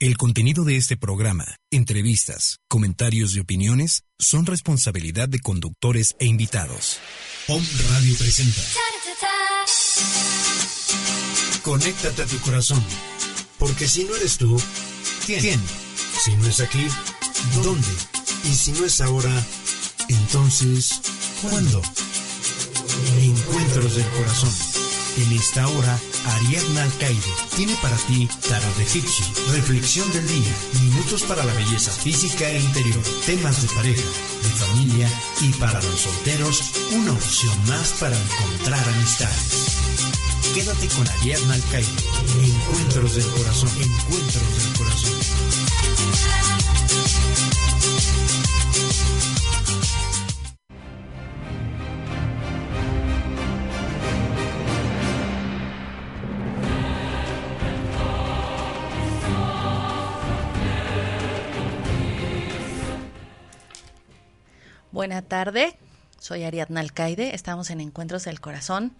El contenido de este programa, entrevistas, comentarios y opiniones son responsabilidad de conductores e invitados. Home Radio presenta. Conéctate a tu corazón, porque si no eres tú, ¿quién? Si no es aquí, ¿dónde? Y si no es ahora, entonces, ¿cuándo? Encuentros del corazón. En esta hora, Ariadna Alcaide tiene para ti Tarot de Egipcio, Reflexión del Día, Minutos para la Belleza Física e Interior, temas de pareja, de familia y para los solteros, una opción más para encontrar amistades. Quédate con Ariadna Alcaide. Encuentros del Corazón. Encuentros del Corazón. Buena tarde, soy Ariadna Alcaide, estamos en Encuentros del Corazón.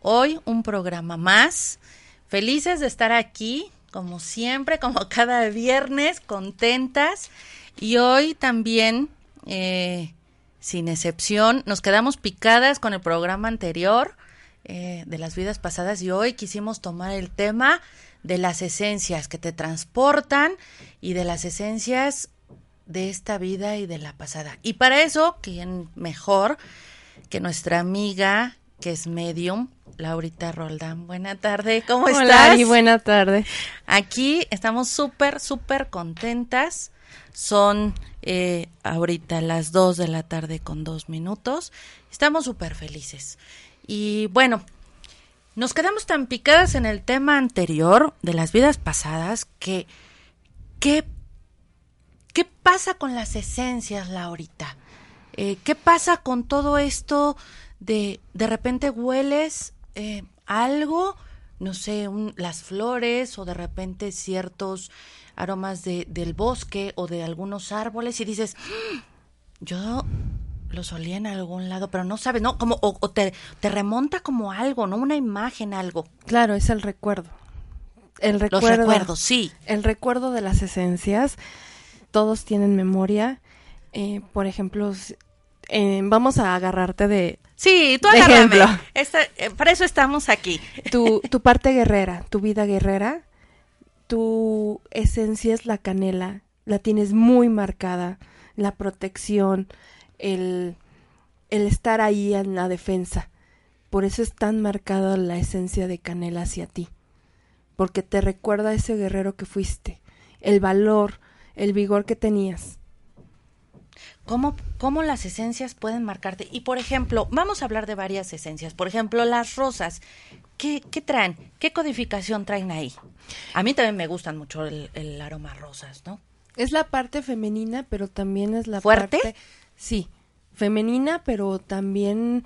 Hoy un programa más. Felices de estar aquí, como siempre, como cada viernes, contentas. Y hoy también, eh, sin excepción, nos quedamos picadas con el programa anterior eh, de las vidas pasadas y hoy quisimos tomar el tema de las esencias que te transportan y de las esencias de esta vida y de la pasada. Y para eso, ¿quién mejor que nuestra amiga que es medium, Laurita Roldán? Buena tarde, ¿cómo Hola, estás? Ari, buena tarde. Aquí estamos súper, súper contentas. Son eh, ahorita las 2 de la tarde con dos minutos. Estamos súper felices. Y bueno, nos quedamos tan picadas en el tema anterior de las vidas pasadas que, ¿qué, qué pasa con las esencias, Laurita? Eh, ¿Qué pasa con todo esto de de repente hueles eh, algo, no sé, un- las flores o de repente ciertos aromas de, del bosque o de algunos árboles y dices, "Mm, yo los olía en algún lado, pero no sabes, ¿no? Como, o, o te, te remonta como algo, ¿no? Una imagen, algo. Claro, es el recuerdo. El Los recuerdo. recuerdos, sí. El recuerdo de las esencias. Todos tienen memoria. Eh, por ejemplo, eh, vamos a agarrarte de Sí, tú De agárrame. ejemplo. Esta- eh, para eso estamos aquí. tu, tu parte guerrera, tu vida guerrera. Tu esencia es la canela. La tienes muy marcada. La protección, el, el estar ahí en la defensa. Por eso es tan marcada la esencia de canela hacia ti. Porque te recuerda a ese guerrero que fuiste. El valor, el vigor que tenías. ¿Cómo, ¿Cómo las esencias pueden marcarte? Y por ejemplo, vamos a hablar de varias esencias. Por ejemplo, las rosas. ¿Qué, qué traen? ¿Qué codificación traen ahí? A mí también me gustan mucho el, el aroma a rosas, ¿no? Es la parte femenina, pero también es la ¿Fuerte? parte... Sí, femenina, pero también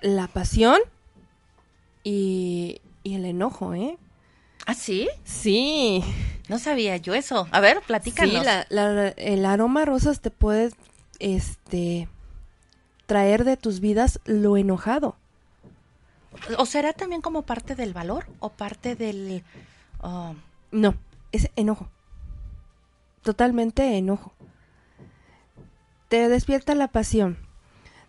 la pasión y, y el enojo, ¿eh? ¿Ah, sí? Sí. No sabía yo eso. A ver, platícanos. Sí, la- la- el aroma a rosas te puede este, traer de tus vidas lo enojado. ¿O será también como parte del valor o parte del... ah, No, es enojo. Totalmente enojo. Te despierta la pasión.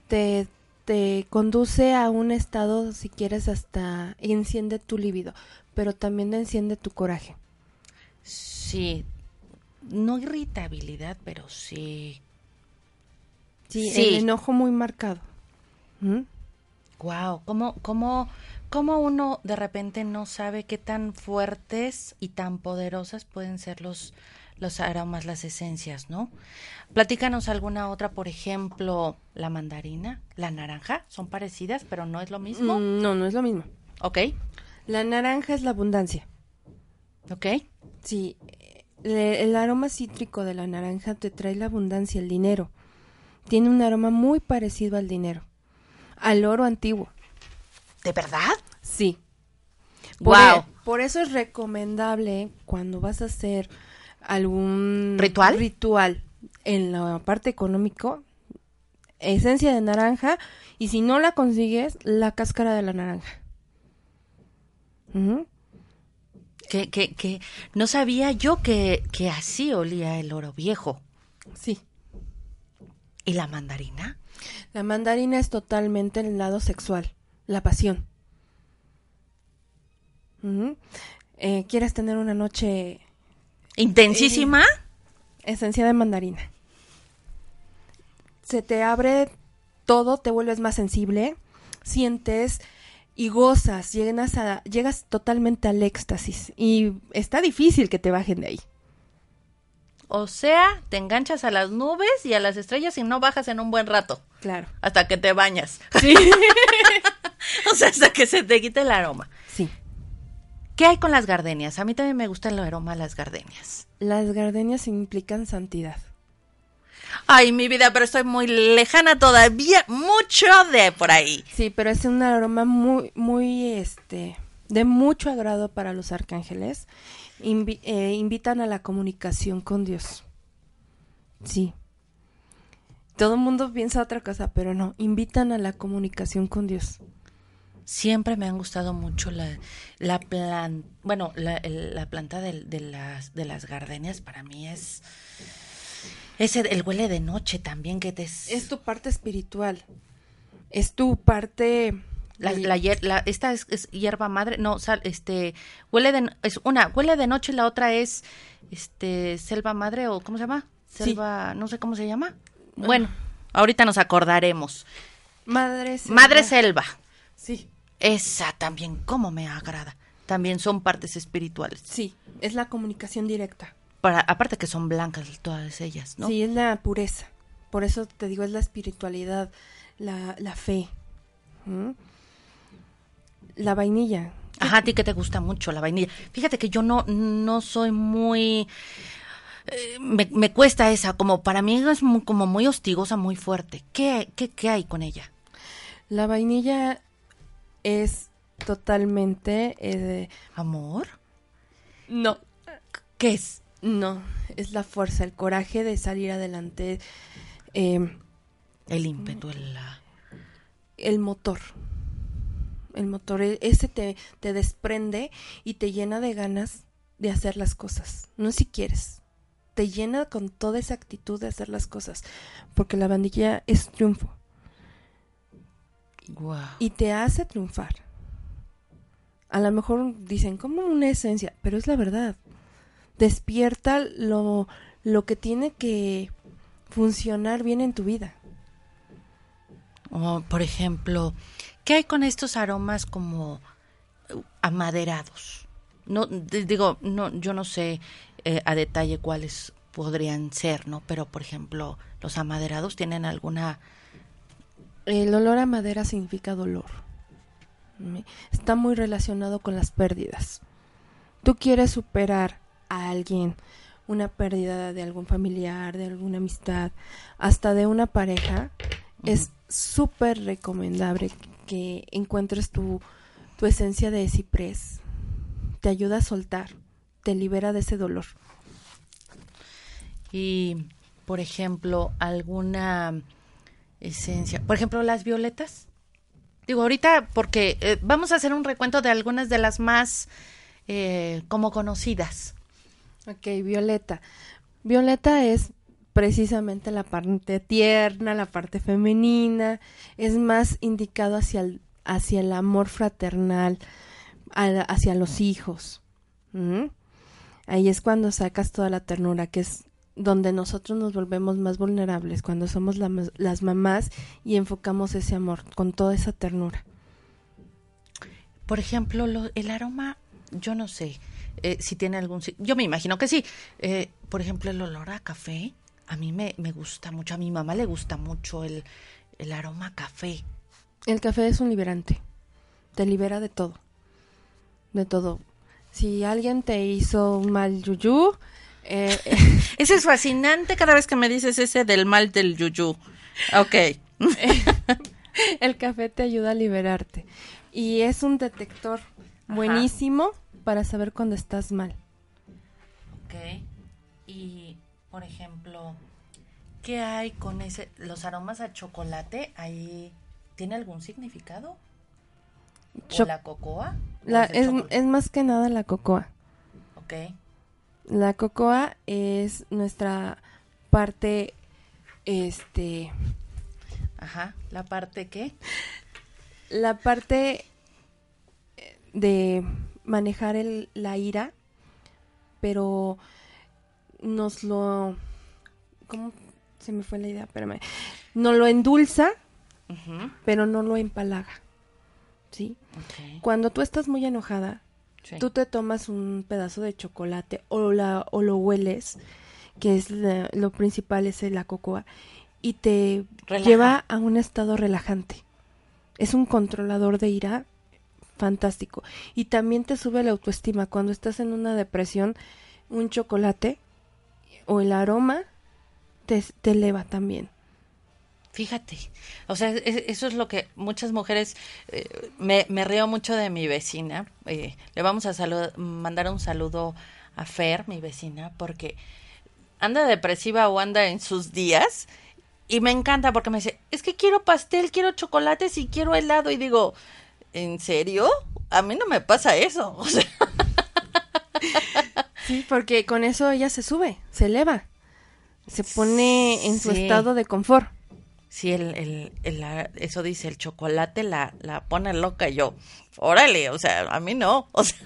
Te, te conduce a un estado, si quieres, hasta enciende tu libido, pero también enciende tu coraje. sí, no irritabilidad, pero sí... Sí, Sí. el enojo muy marcado. ¿Mm? Wow, ¿cómo, cómo, cómo uno de repente no sabe qué tan fuertes y tan poderosas pueden ser los, los aromas, las esencias, ¿no? Platícanos alguna otra, por ejemplo, la mandarina, la naranja, son parecidas, pero no es lo mismo. Mm, No, no es lo mismo. Ok, La naranja es la abundancia. ok, Sí, le- el aroma cítrico de la naranja te trae la abundancia, el dinero. Tiene un aroma muy parecido al dinero, al oro antiguo. ¿de verdad? Sí. Por, Guau. e- por eso es recomendable cuando vas a hacer algún ¿Ritual? ritual en la parte económico, esencia de naranja y si no la consigues, la cáscara de la naranja. Que, que, que no sabía yo que, que así olía el oro viejo. Sí. ¿Y la mandarina? La mandarina es totalmente el lado sexual, la pasión. Eh, ¿Quieres tener una noche ¿Intensísima? esencia de mandarina? Se te abre todo, te vuelves más sensible, sientes y gozas, llegas, a, llegas totalmente al éxtasis y está difícil que te bajen de ahí. O sea, te enganchas a las nubes y a las estrellas y no bajas en un buen rato. Claro. Hasta que te bañas. Sí. o sea, hasta que se te quite el aroma. sí. ¿Qué hay con las gardenias? A mí también me gusta el aroma de las gardenias. Las gardenias implican santidad. Ay, mi vida, pero estoy muy lejana todavía, mucho de por ahí. Sí, pero es un aroma muy, muy, este, de mucho agrado para los arcángeles. Invi- eh, invitan a la comunicación con Dios. Sí. Todo el mundo piensa otra cosa, pero no, invitan a la comunicación con Dios. Siempre me han gustado mucho la, la plan, bueno, la planta de, de las, de las gardenias para mí es, ese, el huele de noche también que te... Es tu parte espiritual. Es tu parte... La, la- esta es, es hierba madre, no, sal- este, huele de, es una, huele de noche, la otra es, este, selva madre o ¿cómo se llama? Sí. Selva, no sé cómo se llama. Bueno, ahorita nos acordaremos. Madre selva. Madre selva, Sí, esa también, cómo me agrada. También son partes espirituales. sí, es la comunicación directa. Para, aparte que son blancas todas ellas, ¿no? Sí, es la pureza. Por eso te digo, es la espiritualidad, la, la fe. ¿Mm? La vainilla. Ajá, a ti que te gusta mucho la vainilla. Fíjate que yo no, no soy muy... eh, me, me cuesta esa, como para mí es muy- como muy hostigosa, muy fuerte. ¿Qué, qué, qué hay con ella? La vainilla es totalmente... eh, de- ¿Amor? No, ¿Qué es? No, es la fuerza, el coraje de salir adelante, eh, El ímpetu, el... el motor. El motor, e- ese te, te desprende y te llena de ganas de hacer las cosas. No si quieres. Te llena con toda esa actitud de hacer las cosas. Porque la bandilla es triunfo. Y te hace triunfar. A lo mejor dicen como una esencia, pero es la verdad. Despierta lo, lo que tiene que funcionar bien en tu vida. O, por ejemplo, ¿qué hay con estos aromas como eh, amaderados? No, digo, no, yo no sé eh, a detalle cuáles podrían ser, ¿no? Pero, por ejemplo, los amaderados tienen alguna... El olor a madera significa dolor. Está muy relacionado con las pérdidas. Tú quieres superar a alguien, una pérdida de algún familiar, de alguna amistad, hasta de una pareja, es súper recomendable que encuentres tu, tu esencia de ciprés. Te ayuda a soltar, te libera de ese dolor. Y, por ejemplo, alguna esencia. Por ejemplo, las violetas. Digo, ahorita, porque eh, vamos a hacer un recuento de algunas de las más eh, como conocidas. Ok, Violeta. Violeta es precisamente la parte tierna, la parte femenina, es más indicado hacia el, hacia el amor fraternal, hacia los hijos. ¿Mm? Ahí es cuando sacas toda la ternura, que es donde nosotros nos volvemos más vulnerables, cuando somos la las mamás y enfocamos ese amor con toda esa ternura. Por ejemplo, lo- el aroma, yo no sé eh, si tiene algún... Yo me imagino que sí. Eh, por ejemplo, el olor a café, a mí me, me gusta mucho, a mi mamá le gusta mucho el, el aroma a café. El café es un liberante. Te libera de todo. De todo. Si alguien te hizo un mal yuyú, eh, Ese es fascinante cada vez que me dices ese del mal del yuyu. Ok. el café te ayuda a liberarte. Y es un detector buenísimo para saber cuando estás mal. Ok. Y, por ejemplo, ¿qué hay con ese, los aromas a chocolate? Ahí, ¿tiene algún significado? ¿O Cho- la cocoa? ¿O La- el es, es más que nada la cocoa. Ok. La cocoa es nuestra parte, este, Ajá. ¿La parte qué? la parte eh, de manejar el, la ira, pero nos lo, ¿cómo se me fue la idea? Espérame. Nos lo endulza, pero no lo empalaga, ¿sí? Cuando tú estás muy enojada, Sí. tú te tomas un pedazo de chocolate o, la, o lo hueles, que es la- lo principal, es la cocoa, y te Relaja. lleva a un estado relajante. Es un controlador de ira fantástico. Y también te sube la autoestima. Cuando estás en una depresión, un chocolate o el aroma te, te eleva también. Fíjate, o sea, es- eso es lo que muchas mujeres, eh, me, me río mucho de mi vecina, eh, le vamos a salud- mandar un saludo a Fer, mi vecina, porque anda depresiva o anda en sus días y me encanta porque me dice, es que quiero pastel, quiero chocolates y quiero helado y digo, ¿en serio? A mí no me pasa eso, o sea, Sí, porque con eso ella se sube, se eleva. Se pone en su Sí. estado de confort. Sí, el, el, eso dice, el chocolate la, la pone loca. Yo, órale, o sea, a mí no. O sea,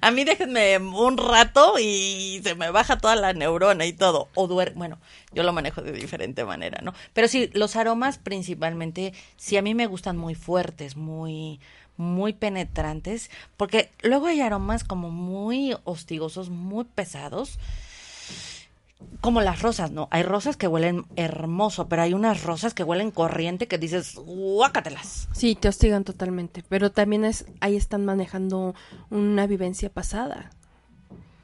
a mí déjenme un rato y se me baja toda la neurona y todo. O duermo, bueno, yo lo manejo de diferente manera, ¿no? Pero sí, los aromas principalmente, sí a mí me gustan muy fuertes, muy muy penetrantes, porque luego hay aromas como muy hostigosos, muy pesados, como las rosas, ¿no? Hay rosas que huelen hermoso, pero hay unas rosas que huelen corriente que dices, guácatelas. Sí, te hostigan totalmente, pero también es ahí están manejando una vivencia pasada,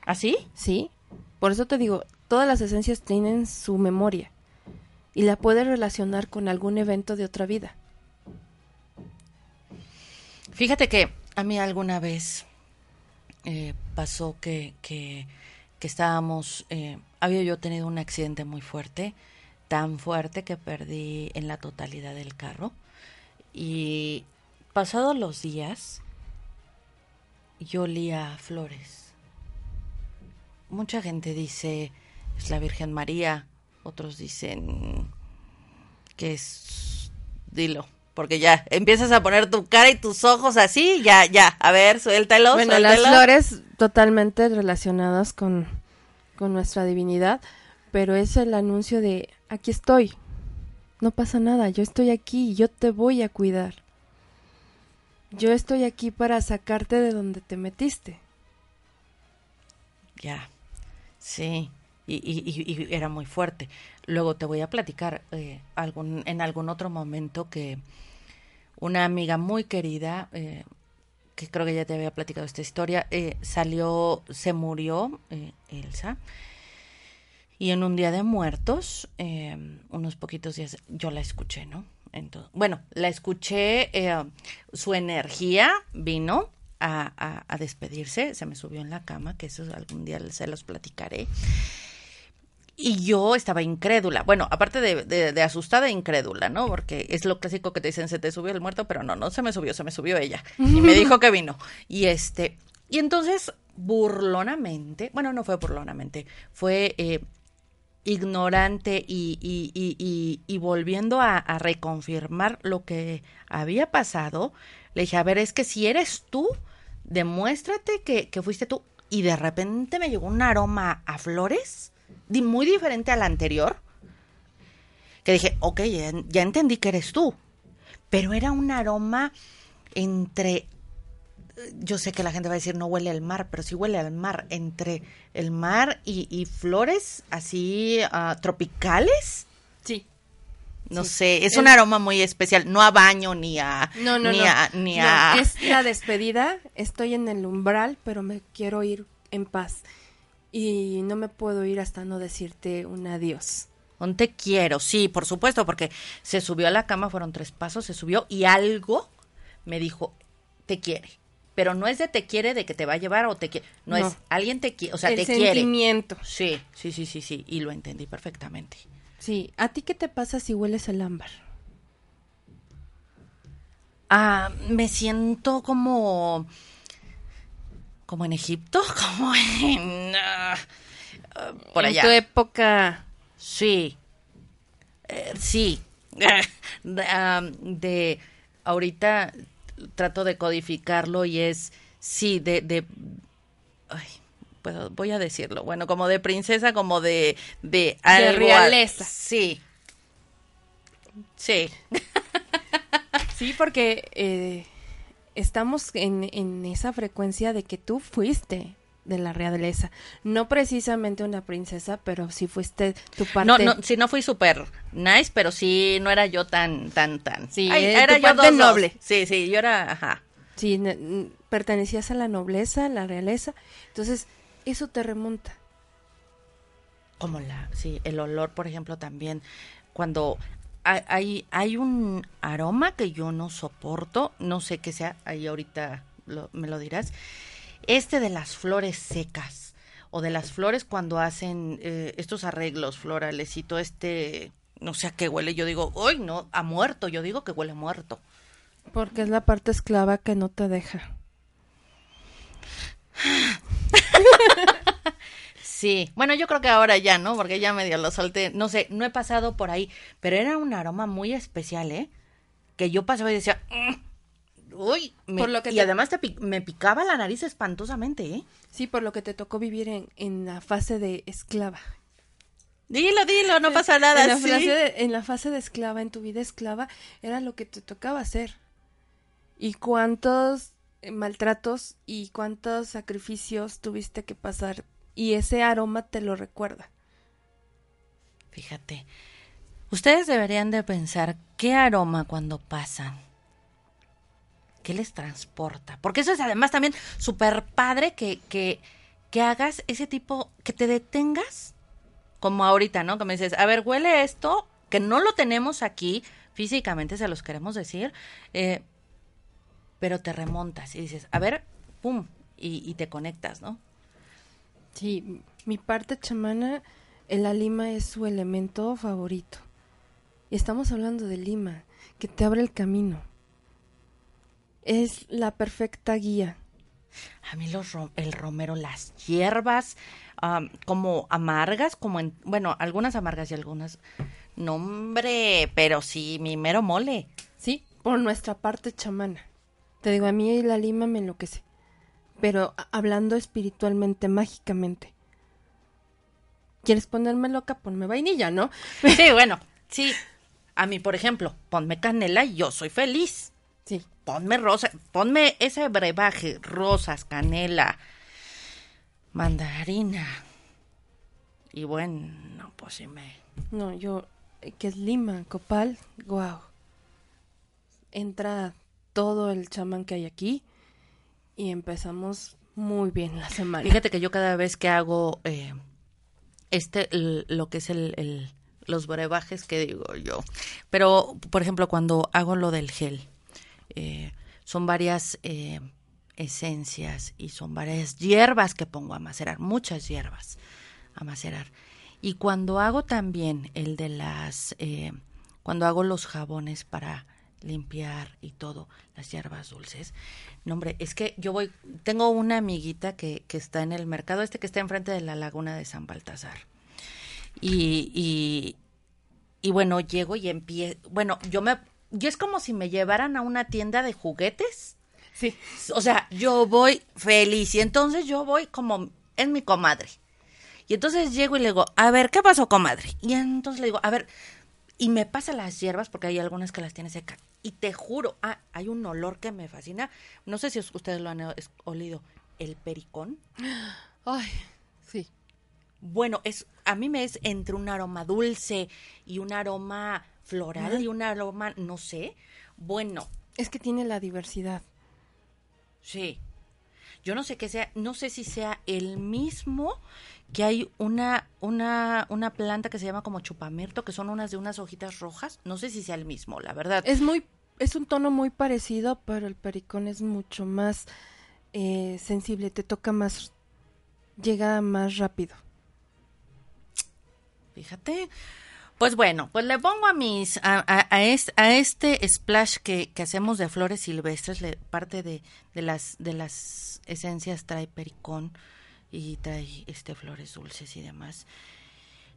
¿Así? ¿sí? Por eso te digo, todas las esencias tienen su memoria y la puedes relacionar con algún evento de otra vida. Fíjate que a mí alguna vez eh, pasó que, que, que estábamos, eh, había yo tenido un accidente muy fuerte, tan fuerte que perdí en la totalidad del carro. Y pasados los días, yo olía flores. Mucha gente dice, es la Virgen María, otros dicen que es, dilo, porque ya empiezas a poner tu cara y tus ojos así, ya, ya, a ver, suéltalo, Bueno, las flores totalmente relacionadas con, con nuestra divinidad, pero es el anuncio de aquí estoy, no pasa nada, yo estoy aquí, yo te voy a cuidar. Yo estoy aquí para sacarte de donde te metiste. Ya, sí, y, era muy fuerte. Luego te voy a platicar eh, algún, en algún otro momento que una amiga muy querida, eh, que creo que ya te había platicado esta historia, eh, salió, se murió, eh, Elsa, y en un día de muertos, eh, unos poquitos días, yo la escuché, ¿no? Entonces, bueno, la escuché, eh, su energía vino a, a- a despedirse, se me subió en la cama, que eso algún día se los platicaré. Y yo estaba incrédula, bueno, aparte de, de- de asustada e incrédula, ¿no? Porque es lo clásico que te dicen, se te subió el muerto, pero no, no se me subió, se me subió ella. Y me dijo que vino. Y este, y entonces, burlonamente, bueno, no fue burlonamente, fue eh, ignorante y, y, y, y, volviendo a, a reconfirmar lo que había pasado, le dije, a ver, es que si eres tú, demuéstrate que, que fuiste tú. Y de repente me llegó un aroma a flores, muy diferente al anterior, que dije, ok, ya, ya entendí que eres tú. Pero era un aroma entre yo sé que la gente va a decir no huele al mar, pero sí huele al mar, entre el mar y, y flores así ah, tropicales. Sí. No Sí. sé, es un aroma muy especial, no a baño ni a No, no, ni no. a ni No, a Es la despedida. Estoy en el umbral, pero me quiero ir en paz. Y no me puedo ir hasta no decirte un adiós. un te quiero, sí, por supuesto, porque se subió a la cama, fueron tres pasos, se subió y algo me dijo, te quiere. Pero no es de te quiere de que te va a llevar o te quiere, no, No. es alguien te quiere, o sea, el te quiere. sentimiento. Sí, sí, sí, sí, sí, y lo entendí perfectamente. Sí. ¿A ti qué te pasa si hueles el ámbar? Ah, me siento como como en Egipto, como en... ah, por en allá. tu época. Sí. Eh, sí. Um, de ahorita trato de codificarlo y es sí de de ay, puedo- voy a decirlo. Bueno, como de princesa, como de de, algo- realeza. Sí. Sí. Sí, porque eh, estamos en, en esa frecuencia de que tú fuiste de la realeza. No precisamente una princesa, pero sí fuiste tu parte. No, no, sí, no fui súper nice, pero sí, no era yo tan, tan, tan. Sí, Ay, eh, era yo parte dos, dos. noble. Sí, sí, yo era, ajá. Sí, pertenecías a la nobleza, a la realeza. Entonces, eso te remonta. Como la, sí, el olor, por ejemplo, también. Cuando hay, hay, un aroma que yo no soporto, no sé qué sea, ahí ahorita lo- me lo dirás. Este de las flores secas o de las flores cuando hacen eh, estos arreglos florales y todo este, no sé a qué huele, yo digo, uy, no, a muerto, yo digo que huele a muerto. Porque es la parte esclava que no te deja. Sí, bueno, yo creo que ahora ya, ¿no? Porque ya medio lo solté. No sé, no he pasado por ahí, pero era un aroma muy especial, ¿eh? Que yo pasaba y decía, "Mm, uy, me- Por lo que y te- además te me picaba la nariz espantosamente, ¿eh? Sí, por lo que te tocó vivir en, en la fase de esclava. Dilo, dilo, no pasa nada, en la, sí. fase de, en la fase de esclava, en tu vida esclava, era lo que te tocaba hacer. Y cuántos eh, maltratos y cuántos sacrificios tuviste que pasar. Y ese aroma te lo recuerda. Fíjate, ustedes deberían de pensar qué aroma cuando pasan. ¿Qué les transporta? Porque eso es además también súper padre que, que, que hagas ese tipo, que te detengas, como ahorita, ¿no? Que me dices, a ver, huele esto, que no lo tenemos aquí, físicamente se los queremos decir, eh, pero te remontas y dices, a ver, pum, y, y te conectas, ¿no? Sí, mi parte chamana, la lima es su elemento favorito. Y estamos hablando de lima, que te abre el camino. Es la perfecta guía. A mí los ro- el romero, las hierbas, como amargas, como en, bueno, algunas amargas y algunas, no hombre, pero sí, mi mero mole. Sí, por nuestra parte chamana. Te digo, a mí la lima me enloquece. Pero hablando espiritualmente, mágicamente. ¿Quieres ponerme loca? Ponme vainilla, ¿no? Sí, bueno, sí. A mí, por ejemplo, ponme canela y yo soy feliz. Sí. Ponme rosa, ponme ese brebaje, rosas, canela, mandarina. Y bueno, pues sí me... No, yo, eh, que es lima, copal, guau. Entra todo el chamán que hay aquí y empezamos muy bien la semana. Fíjate que yo cada vez que hago eh, este, lo que es el, el- los brebajes que digo yo, pero por ejemplo cuando hago lo del gel, eh, son varias eh, esencias y son varias hierbas que pongo a macerar, muchas hierbas a macerar. Y cuando hago también el de las, eh, cuando hago los jabones para limpiar y todo, las hierbas dulces. No, hombre, es que yo voy, tengo una amiguita que, que está en el mercado este que está enfrente de la laguna de San Baltasar. Y, y, y bueno, llego y empiezo, bueno, yo me, yo es como si me llevaran a una tienda de juguetes. Sí. O sea, yo voy feliz y entonces yo voy como es mi comadre. Y entonces llego y le digo, a ver, ¿qué pasó, comadre? Y entonces le digo, a ver, y me pasa las hierbas porque hay algunas que las tiene secas. Y te juro, ah, hay un olor que me fascina. No sé si us- ustedes lo han olido. El pericón. Ay, sí. Bueno, es a mí me es entre un aroma dulce y un aroma floral y un aroma, no sé. Bueno, Es que tiene la diversidad. Sí. Yo no sé qué sea, no sé si sea el mismo que hay una, una, una planta que se llama como chupamirto, que son unas de unas hojitas rojas. No sé si sea el mismo, la verdad. Es muy, es un tono muy parecido, pero el pericón es mucho más eh, sensible, te toca más, llega más rápido. Fíjate. Pues bueno, pues le pongo a mis a, a, a este, a este splash que, que hacemos de flores silvestres, le, parte de, de las de las esencias trae pericón y trae este flores dulces y demás.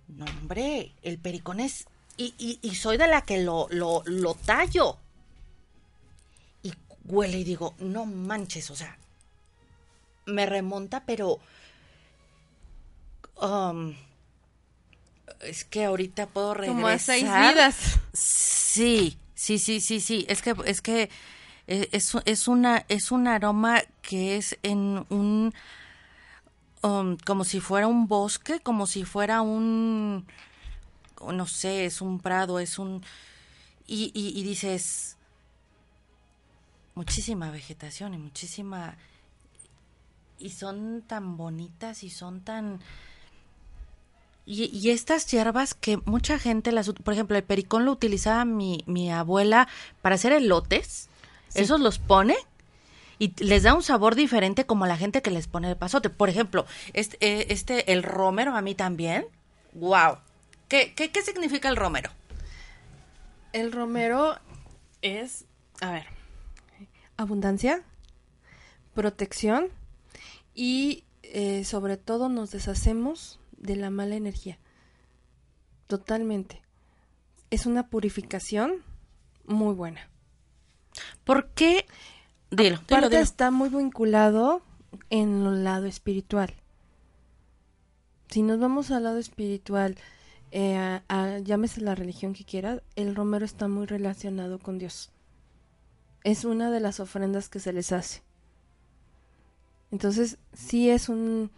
No, hombre, el pericón es y, y, y soy de la que lo, lo, lo tallo. Y huele y digo, no manches, o sea, me remonta, pero um, es que ahorita puedo regresar. Como a seis vidas. Sí, sí, sí, sí, sí. Es que, es que eh, es, es una, es un aroma que es en un, um, como si fuera un bosque, como si fuera un, no sé, es un prado, es un, y, y, y dices, muchísima vegetación y muchísima, y son tan bonitas y son tan, y, y, estas hierbas que mucha gente las, por ejemplo, el pericón lo utilizaba mi, mi abuela para hacer elotes. Sí. Esos los pone y les da un sabor diferente como la gente que les pone el pasote. Por ejemplo, este, este el romero a mí también. Wow. ¿Qué, qué, qué significa el romero? El romero es, a ver, abundancia, protección y eh, sobre todo nos deshacemos de la mala energía. Totalmente. Es una purificación muy buena. ¿Por qué? Dilo, Aparte dilo, dilo. está muy vinculado en el lado espiritual. Si nos vamos al lado espiritual, eh, a, a, llámese la religión que quiera, el romero está muy relacionado con Dios. Es una de las ofrendas que se les hace. Entonces, sí es un,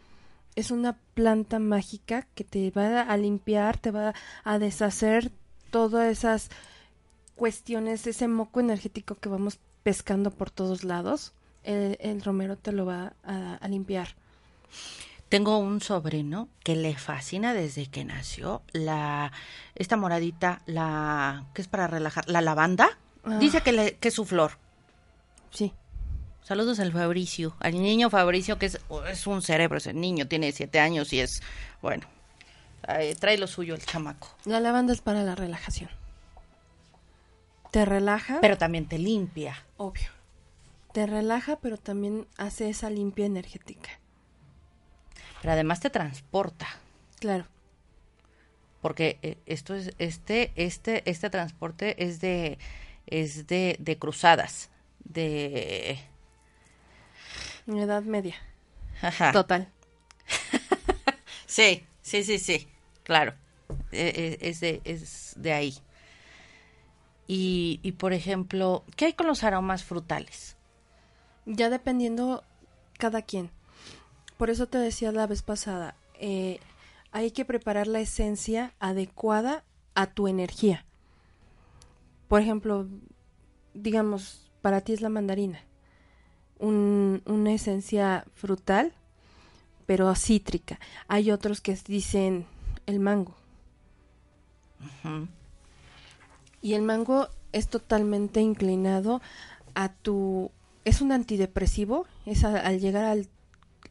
es una planta mágica que te va a limpiar, te va a deshacer todas esas cuestiones, ese moco energético que vamos pescando por todos lados. El, el romero te lo va a, a, limpiar. Tengo un sobrino que le fascina desde que nació la esta moradita, la que es para relajar, la lavanda. Ah. Dice que, le, que es su flor. Sí. Saludos al Fabricio, al niño Fabricio, que es, es un cerebro, ese niño tiene siete años y es, bueno, eh, trae lo suyo el chamaco. La lavanda es para la relajación. Te relaja. Pero también te limpia. Obvio. Te relaja, pero también hace esa limpia energética. Pero además te transporta. Claro. Porque eh, esto es, este, este, este transporte es de, es de, de cruzadas, de Edad media. Ajá. Total. sí, sí, sí, sí, claro. Es, es, de, es de ahí. Y, y, por ejemplo, ¿qué hay con los aromas frutales? Ya dependiendo cada quien. Por eso te decía la vez pasada, eh, hay que preparar la esencia adecuada a tu energía. Por ejemplo, digamos, para ti es la mandarina un, una esencia frutal, pero cítrica. Hay otros que dicen el mango. Uh -huh. Y el mango es totalmente inclinado a tu... Es un antidepresivo, es a, al llegar al,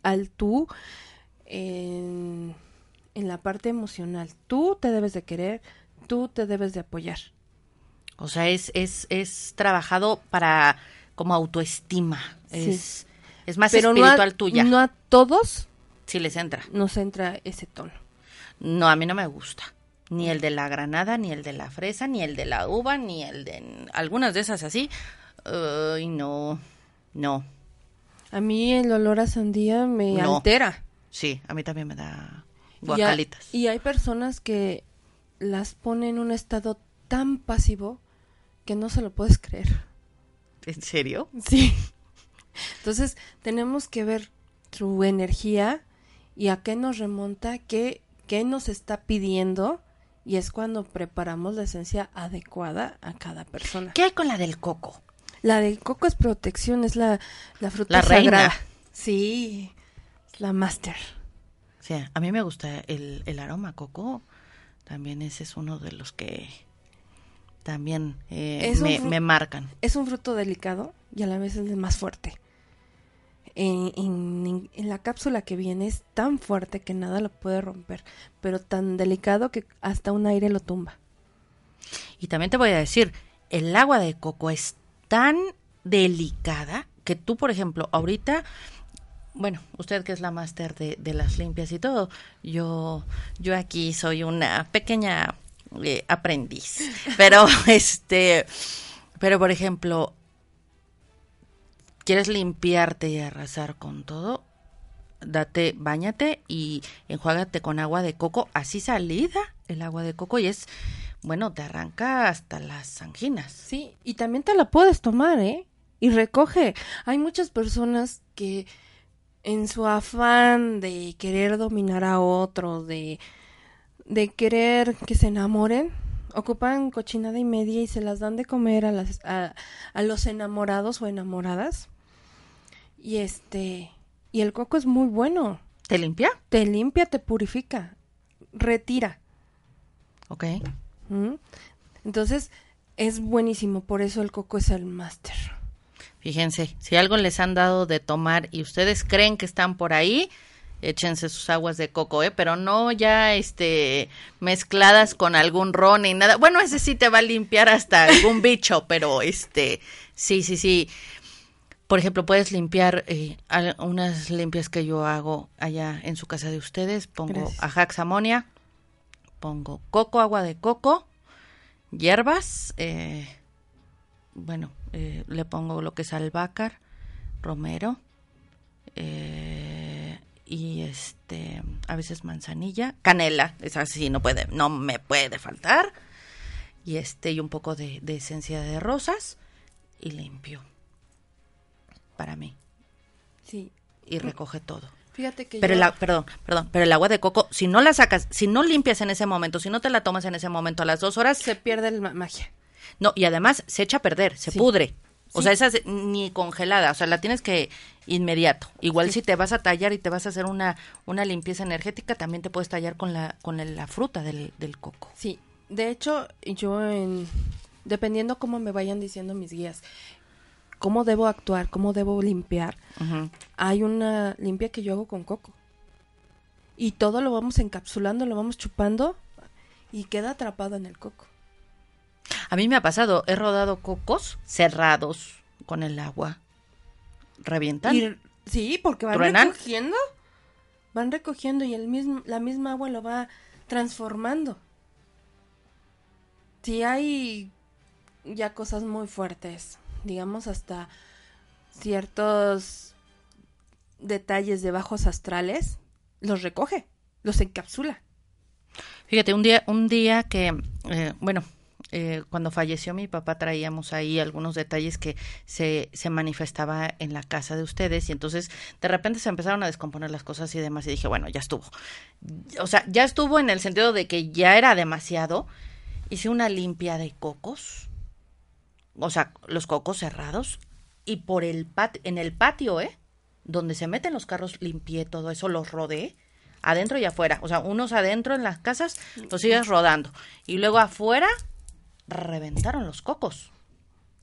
al tú en, en la parte emocional. Tú te debes de querer, tú te debes de apoyar. O sea, es, es, es trabajado para como autoestima. Sí. Es, es más Pero espiritual no a, tuya. No a todos sí les entra. Nos entra ese tono. No, a mí no me gusta. Ni el de la granada, ni el de la fresa, ni el de la uva, ni el de algunas de esas así. Ay, uh, no, no. A mí el olor a sandía me no. altera. Sí, a mí también me da guacalitas. Y, y hay personas que las ponen en un estado tan pasivo que no se lo puedes creer. ¿En serio? Sí. Entonces, tenemos que ver su energía y a qué nos remonta, qué, qué nos está pidiendo, y es cuando preparamos la esencia adecuada a cada persona. ¿Qué hay con la del coco? La del coco es protección, es la, la fruta la sagrada. Reina. Sí, es la máster. Sí, a mí me gusta el, el aroma coco, también ese es uno de los que también eh, me, me, marcan. Es un fruto delicado y a la vez es el más fuerte. En, en- en la cápsula que viene es tan fuerte que nada lo puede romper, pero tan delicado que hasta un aire lo tumba. Y también te voy a decir, el agua de coco es tan delicada que tú, por ejemplo, ahorita, bueno, usted que es la máster de, de las limpias y todo, yo, yo aquí soy una pequeña eh, aprendiz. Pero, este, pero por ejemplo, quieres limpiarte y arrasar con todo, date, bañate y enjuágate con agua de coco, así salida el agua de coco y es, bueno, te arranca hasta las anginas. Sí, y también te la puedes tomar, ¿eh? Y recoge. Hay muchas personas que en su afán de querer dominar a otros, de, de querer que se enamoren, ocupan cochinada y media y se las dan de comer a, las, a, a los enamorados o enamoradas. Y este, y el coco es muy bueno. ¿Te limpia? Te limpia, te purifica, retira. Ok. ¿Mm? Entonces, es buenísimo, por eso el coco es el máster. Fíjense, si algo les han dado de tomar y ustedes creen que están por ahí, échense sus aguas de coco, ¿eh? Pero no ya, este, mezcladas con algún ron y nada. Bueno, ese sí te va a limpiar hasta algún bicho, pero este, sí, sí, sí. Por ejemplo, puedes limpiar eh, unas limpias que yo hago allá en su casa de ustedes. Pongo ajax amonia, pongo coco, agua de coco, hierbas, eh, bueno, eh, le pongo lo que es albahaca, romero, y este, a veces manzanilla, canela, es así, no puede, no me puede faltar, y este, y un poco de, de esencia de rosas, y limpio, para mí, Sí. y recoge todo. Fíjate que Pero yo- perdón, perdón, pero el agua de coco, si no la sacas, si no limpias en ese momento, si no te la tomas en ese momento a las dos horas, se pierde la magia. no, y además se echa a perder, se Sí. pudre. O Sí. sea, esa es ni congelada, o sea, la tienes que inmediato. Igual si te vas a tallar y te vas a hacer una, una limpieza energética, también te puedes tallar con la, con el- la fruta del, del coco. Sí, de hecho, yo en dependiendo cómo me vayan diciendo mis guías, cómo debo actuar, cómo debo limpiar, hay una limpia que yo hago con coco. Y todo lo vamos encapsulando, lo vamos chupando y queda atrapado en el coco. A mí me ha pasado, he rodado cocos cerrados con el agua. Revientan. Y- sí, porque van ¿Truenan? recogiendo, van recogiendo y el mismo, la misma agua lo va transformando. Sí hay ya cosas muy fuertes, digamos hasta ciertos detalles de bajos astrales, los recoge, los encapsula. Fíjate, un día, un día que, eh, bueno, eh, cuando falleció mi papá traíamos ahí algunos detalles que se, se manifestaba en la casa de ustedes y entonces de repente se empezaron a descomponer las cosas y demás y dije, bueno, ya estuvo. O sea, ya estuvo en el sentido de que ya era demasiado. Hice una limpia de cocos, o sea, los cocos cerrados y por el patio, en el patio, ¿eh? Donde se meten los carros, limpié todo eso, los rodeé adentro y afuera. O sea, unos adentro en las casas, los sigues rodando. Y luego afuera, reventaron los cocos.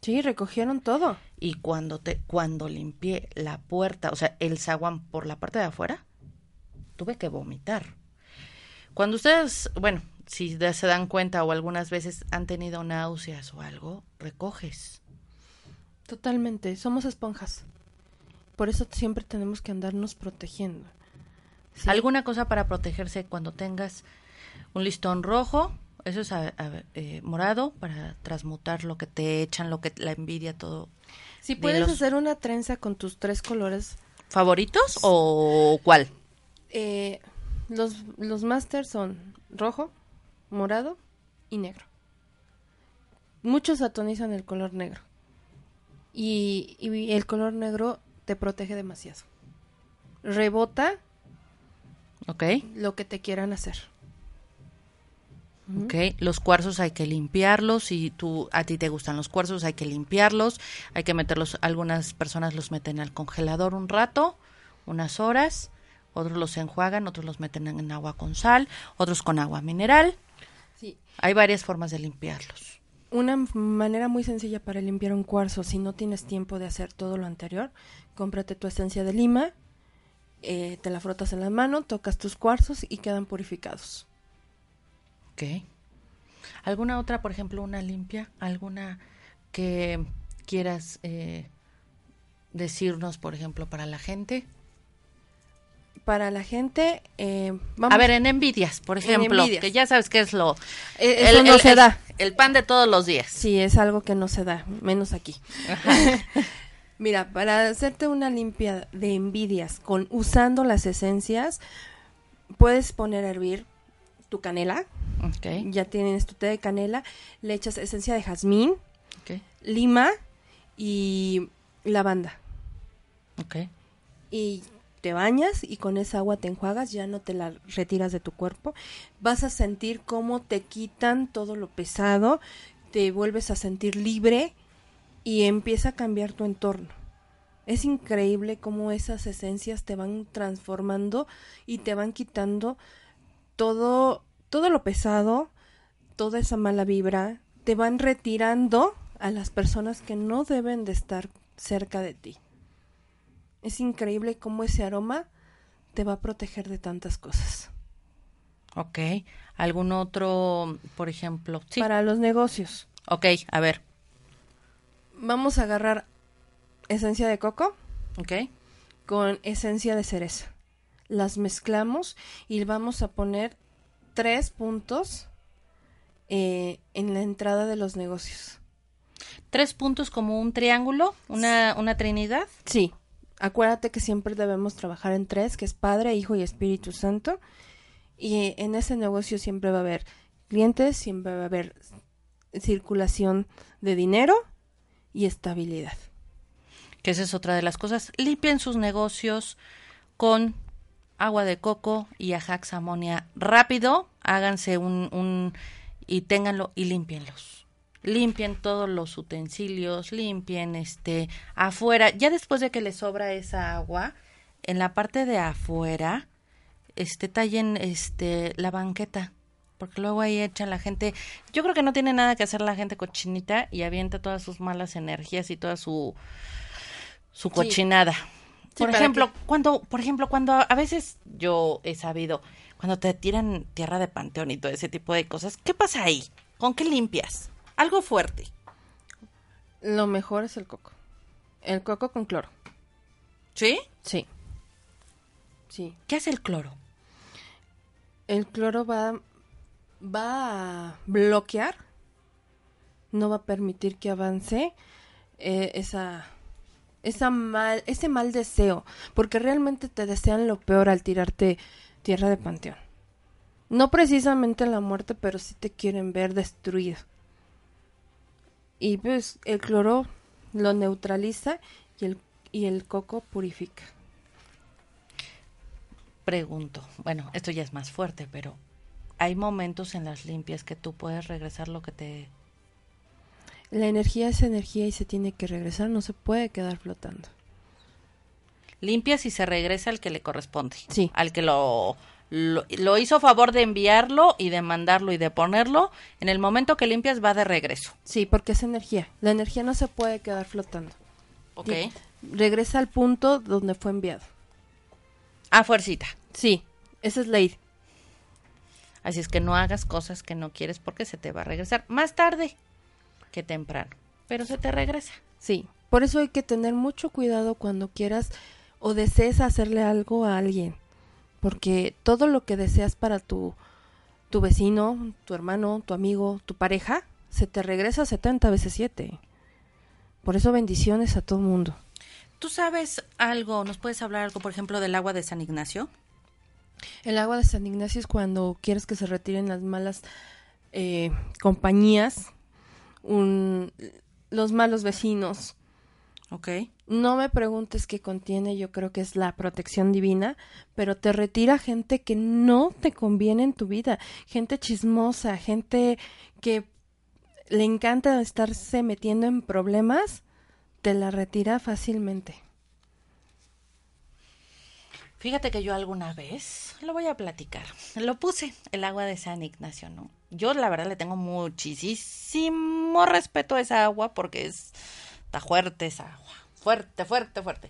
Sí, recogieron todo. Y cuando te, cuando limpié la puerta, o sea, el zaguán por la parte de afuera, tuve que vomitar. Cuando ustedes, bueno, si se dan cuenta o algunas veces han tenido náuseas o algo, recoges. Totalmente, somos esponjas. Por eso siempre tenemos que andarnos protegiendo. Sí. ¿Alguna cosa para protegerse cuando tengas un listón rojo? Eso es a- a- eh, morado para transmutar lo que te echan, lo que la envidia, todo. Si de puedes los- hacer una trenza con tus tres colores, ¿Favoritos o cuál? eh, los, los masters son rojo, morado y negro. Muchos satonizan el color negro. Y, y el color negro te protege demasiado. Rebota Ok, lo que te quieran hacer. ok. Los cuarzos hay que limpiarlos. Si tú, a ti te gustan los cuarzos, hay que limpiarlos. Hay que meterlos, algunas personas los meten al congelador un rato, unas horas. Otros los enjuagan, otros los meten en agua con sal, otros con agua mineral. Hay varias formas de limpiarlos. Una manera muy sencilla para limpiar un cuarzo, si no tienes tiempo de hacer todo lo anterior, cómprate tu esencia de lima, eh, te la frotas en la mano, tocas tus cuarzos y quedan purificados. Ok. ¿Alguna otra, por ejemplo, una limpia? ¿Alguna que quieras eh, decirnos, por ejemplo, para la gente? Para la gente, eh, vamos A ver, en envidias, por ejemplo, envidias. que ya sabes que es lo... Eh, eso no se da. El pan de todos los días. Sí, es algo que no se da, menos aquí. Mira, para hacerte una limpia de envidias con usando las esencias, puedes poner a hervir tu canela. Ok, Ya tienes tu té de canela, le echas esencia de jazmín, lima y lavanda. ok. y te bañas y con esa agua te enjuagas, ya no te la retiras de tu cuerpo. Vas a sentir cómo te quitan todo lo pesado, te vuelves a sentir libre y empieza a cambiar tu entorno. Es increíble cómo esas esencias te van transformando y te van quitando todo todo lo pesado, toda esa mala vibra, te van retirando a las personas que no deben de estar cerca de ti. Es increíble cómo ese aroma te va a proteger de tantas cosas. Ok. ¿Algún otro, por ejemplo? Sí. Para los negocios, Ok, a ver. vamos a agarrar esencia de coco Ok. con esencia de cereza. Las mezclamos y vamos a poner tres puntos eh, en la entrada de los negocios. Tres puntos como un triángulo, una, una trinidad. Sí, acuérdate que siempre debemos trabajar en tres, que es Padre, Hijo y Espíritu Santo. Y en ese negocio siempre va a haber clientes, siempre va a haber circulación de dinero y estabilidad. que esa es otra de las cosas. Limpien sus negocios con agua de coco y ajax amonia rápido. Háganse un, un y ténganlo y límpienlos. Limpien todos los utensilios, limpien este afuera. Ya después de que les sobra esa agua, en la parte de afuera, este tallen este la banqueta. Porque luego ahí echa la gente. Yo creo que no tiene nada que hacer la gente cochinita y avienta todas sus malas energías y toda su su cochinada. por ejemplo, cuando, por ejemplo, cuando a veces yo he sabido, cuando te tiran tierra de panteón y todo ese tipo de cosas, ¿qué pasa ahí? ¿Con qué limpias? Algo fuerte. Lo mejor es el coco. El coco con cloro. ¿Sí? Sí. Sí. ¿Qué hace el cloro? El cloro va, va a bloquear, no va a permitir que avance eh, esa, esa mal, ese mal deseo, porque realmente te desean lo peor al tirarte tierra de panteón. No precisamente la muerte, pero sí te quieren ver destruido. Y pues el cloro lo neutraliza y el, y el coco purifica. Pregunto. Bueno, esto ya es más fuerte, pero hay momentos en las limpias que tú puedes regresar lo que te... La energía es energía y se tiene que regresar, no se puede quedar flotando. Limpias y se regresa al que le corresponde. Sí. Al que lo, lo, lo hizo favor de enviarlo y de mandarlo y de ponerlo. En el momento que limpias va de regreso. Sí, porque es energía. La energía no se puede quedar flotando. ¿Ok? Regresa al punto donde fue enviado. A fuercita. Sí, esa es ley. Así es que no hagas cosas que no quieres porque se te va a regresar más tarde que temprano. Pero se te regresa. Sí, por eso hay que tener mucho cuidado cuando quieras o desees hacerle algo a alguien. Porque todo lo que deseas para tu, tu vecino, tu hermano, tu amigo, tu pareja, se te regresa 70 veces 7. Por eso bendiciones a todo mundo. ¿Tú sabes algo? ¿Nos puedes hablar algo, por ejemplo, del agua de San Ignacio? El agua de San Ignacio es cuando quieres que se retiren las malas eh, compañías, un- los malos vecinos. Ok. No me preguntes qué contiene, yo creo que es la protección divina, pero te retira gente que no te conviene en tu vida, gente chismosa, gente que le encanta estarse metiendo en problemas, te la retira fácilmente. Fíjate que yo alguna vez, lo voy a platicar, lo puse, el agua de San Ignacio, ¿no? Yo la verdad le tengo muchísimo respeto a esa agua porque es, está fuerte esa agua, fuerte, fuerte, fuerte.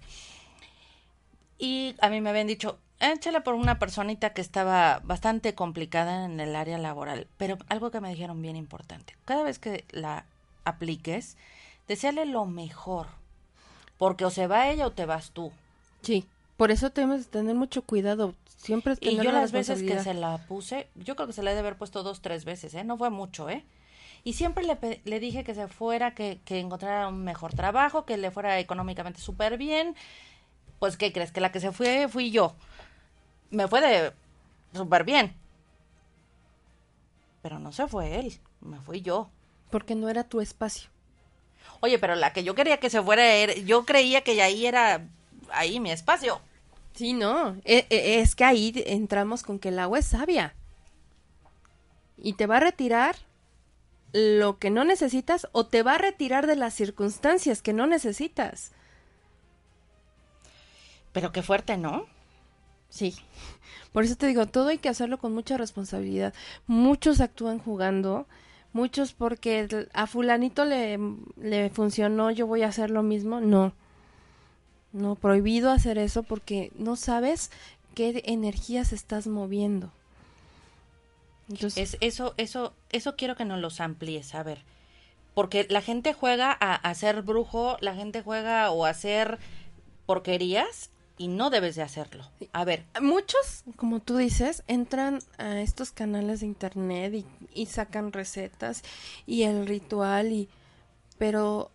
Y a mí me habían dicho, échale por una personita que estaba bastante complicada en el área laboral, pero algo que me dijeron bien importante, cada vez que la apliques, deseale lo mejor, porque o se va ella o te vas tú. Sí. Por eso tenemos que tener mucho cuidado. Siempre es Y tener yo la las veces que se la puse, yo creo que se la he de haber puesto dos, tres veces, ¿eh? No fue mucho, ¿eh? Y siempre le, le dije que se fuera, que, que encontrara un mejor trabajo, que le fuera económicamente súper bien. Pues, ¿qué crees? Que la que se fue fui yo. Me fue de súper bien. Pero no se fue él, me fui yo. Porque no era tu espacio. Oye, pero la que yo quería que se fuera, era- yo creía que ahí era, ahí mi espacio. Sí, no. E- e- es que ahí entramos con que el agua es sabia. Y te va a retirar lo que no necesitas o te va a retirar de las circunstancias que no necesitas. Pero qué fuerte, ¿no? Sí. Por eso te digo, todo hay que hacerlo con mucha responsabilidad. Muchos actúan jugando, muchos porque a fulanito le, le funcionó, yo voy a hacer lo mismo. No. No, prohibido hacer eso porque no sabes qué energías estás moviendo. Entonces, Es, eso, eso, eso quiero que nos los amplíes, a ver. Porque la gente juega a, a ser brujo, la gente juega o a hacer porquerías y no debes de hacerlo. A ver, muchos, como tú dices, entran a estos canales de internet y, y sacan recetas y el ritual y pero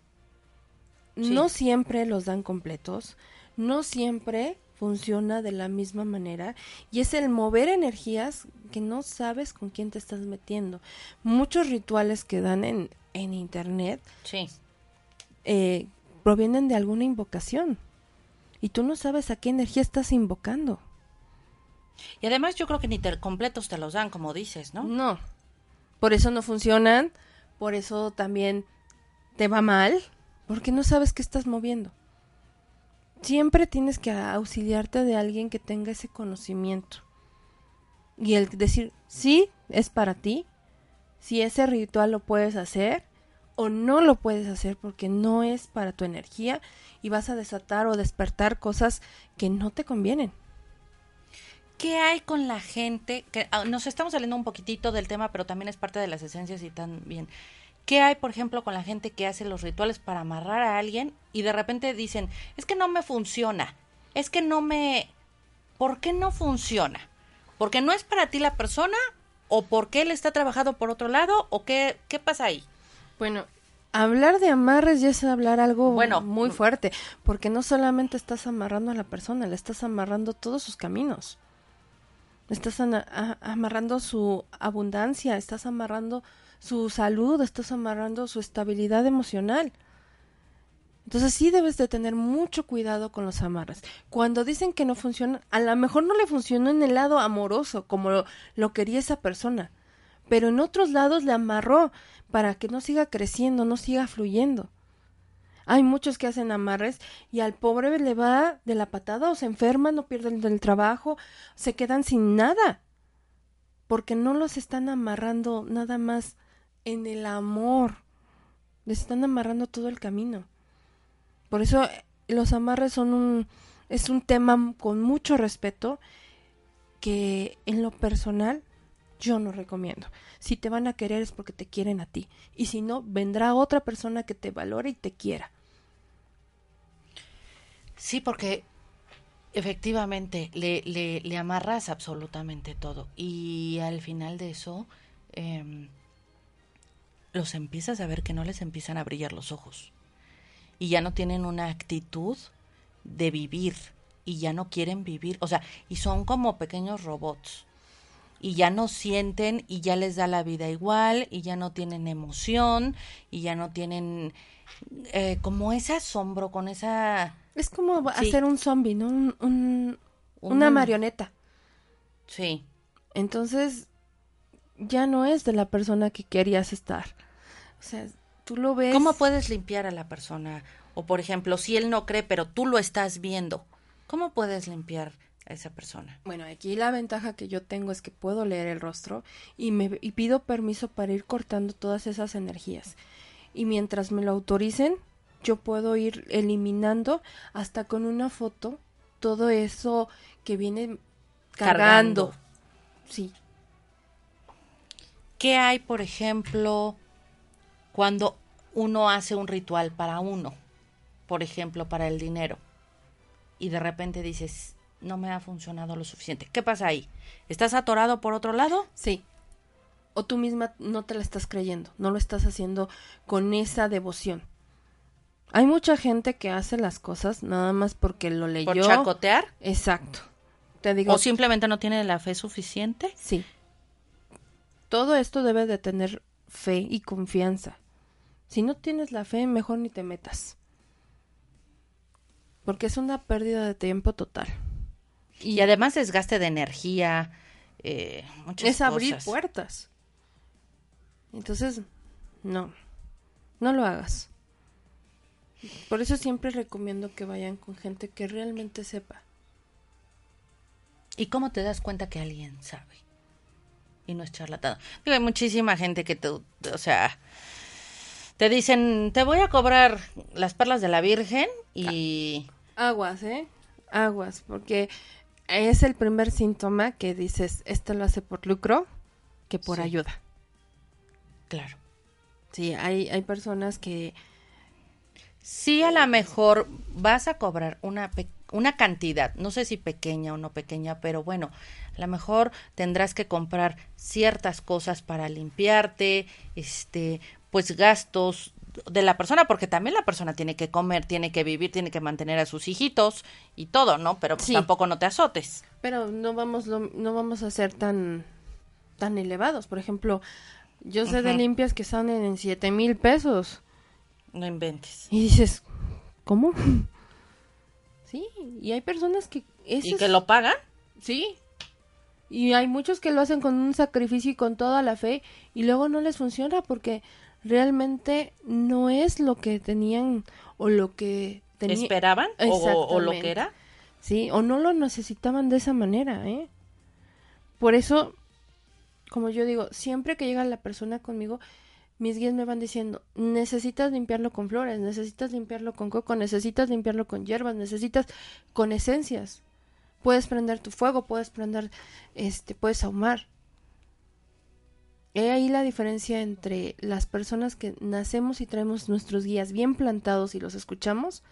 Sí. no siempre los dan completos, no siempre funciona de la misma manera y es el mover energías que no sabes con quién te estás metiendo. Muchos rituales que dan en, en internet sí. eh, provienen de alguna invocación y tú no sabes a qué energía estás invocando. Y además yo creo que ni te, completos te los dan, como dices, ¿no? No. Por eso no funcionan, por eso también te va mal, porque no sabes qué estás moviendo. Siempre tienes que auxiliarte de alguien que tenga ese conocimiento. Y el decir, sí, es para ti, si ese ritual lo puedes hacer o no lo puedes hacer porque no es para tu energía y vas a desatar o despertar cosas que no te convienen. ¿Qué hay con la gente? Que ah, nos estamos saliendo un poquitito del tema, pero también es parte de las esencias y también. ¿Qué hay, por ejemplo, con la gente que hace los rituales para amarrar a alguien y de repente dicen, es que no me funciona, es que no me... ¿Por qué no funciona? ¿Porque no es para ti la persona? ¿O porque él está trabajado por otro lado? ¿O qué, qué pasa ahí? Bueno, hablar de amarres ya es hablar algo Bueno, muy mm. fuerte, porque no solamente estás amarrando a la persona, le estás amarrando todos sus caminos. Estás amarrando su abundancia, estás amarrando su salud, estás amarrando su estabilidad emocional. Entonces sí debes de tener mucho cuidado con los amarres. Cuando dicen que no funcionan, a lo mejor no le funcionó en el lado amoroso, como lo, quería esa persona, pero en otros lados le amarró para que no siga creciendo, no siga fluyendo. Hay muchos que hacen amarres y al pobre le va de la patada o se enferman, no pierden del trabajo, se quedan sin nada, porque no los están amarrando nada más en el amor, les están amarrando todo el camino. Por eso los amarres son un es un tema con mucho respeto que en lo personal yo no recomiendo. Si te van a querer es porque te quieren a ti. Y si no, vendrá otra persona que te valore y te quiera. Sí, porque efectivamente le, le, le amarras absolutamente todo. Y al final de eso, em, los empiezas a ver que no les empiezan a brillar los ojos. Y ya no tienen una actitud de vivir. Y ya no quieren vivir. O sea, y son como pequeños robots. Y ya no sienten y ya les da la vida igual. Y ya no tienen emoción. Y ya no tienen eh, como ese asombro, con esa... Es como Sí. hacer un zombie, ¿no? Un- un- Un- una marioneta. Sí. Entonces, ya no es de la persona que querías estar. O sea, tú lo ves. ¿Cómo puedes limpiar a la persona? O por ejemplo, si él no cree, pero tú lo estás viendo, ¿cómo puedes limpiar a esa persona. Bueno, aquí la ventaja que yo tengo es que puedo leer el rostro y me y pido permiso para ir cortando todas esas energías. Y mientras me lo autoricen, yo puedo ir eliminando hasta con una foto todo eso que viene cargando. Cargando. Sí. ¿Qué hay, por ejemplo, cuando uno hace un ritual para uno? Por ejemplo, para el dinero. Y de repente dices, no me ha funcionado lo suficiente. ¿Qué pasa ahí? ¿Estás atorado por otro lado? Sí. O tú misma no te la estás creyendo, no lo estás haciendo con esa devoción. Hay mucha gente que hace las cosas nada más porque lo leyó. ¿Por chacotear? Exacto. Te digo, ¿O simplemente no tiene la fe suficiente? sí. Todo esto debe de tener fe y confianza. Si no tienes la fe, mejor ni te metas. Porque es una pérdida de tiempo total. Y además desgaste de energía, eh, muchas es abrir puertas. Entonces, no, no lo hagas. Por eso siempre recomiendo que vayan con gente que realmente sepa. ¿Y cómo te das cuenta que alguien sabe? Y no es charlatán. Digo, hay muchísima gente que te, o sea, te dicen, te voy a cobrar las perlas de la Virgen y... Aguas, ¿eh? Aguas, porque es el primer síntoma que dices, esto lo hace por lucro que por Sí. ayuda. Claro. Sí, hay, hay personas que... Sí, a lo mejor vas a cobrar una, pe- una cantidad, no sé si pequeña o no pequeña, pero bueno, a lo mejor tendrás que comprar ciertas cosas para limpiarte, este, pues gastos de la persona, porque también la persona tiene que comer, tiene que vivir, tiene que mantener a sus hijitos y todo, ¿no? Pero pues Sí. tampoco no te azotes. Pero no vamos, lo- no vamos a ser tan, tan elevados. Por ejemplo, yo sé de limpias que salen en siete mil pesos. No inventes. Y dices, ¿cómo? Sí, y hay personas que... ¿Y que lo pagan? Sí. Y hay muchos que lo hacen con un sacrificio y con toda la fe y luego no les funciona porque realmente no es lo que tenían o lo que tenían. ¿Esperaban? O, o lo que era? Sí, o no lo necesitaban de esa manera, ¿eh? Por eso, como yo digo, siempre que llega la persona conmigo, mis guías me van diciendo, necesitas limpiarlo con flores, necesitas limpiarlo con coco, necesitas limpiarlo con hierbas, necesitas con esencias. Puedes prender tu fuego, puedes prender, este, puedes ahumar. He ahí la diferencia entre las personas que nacemos y traemos nuestros guías bien plantados y los escuchamos,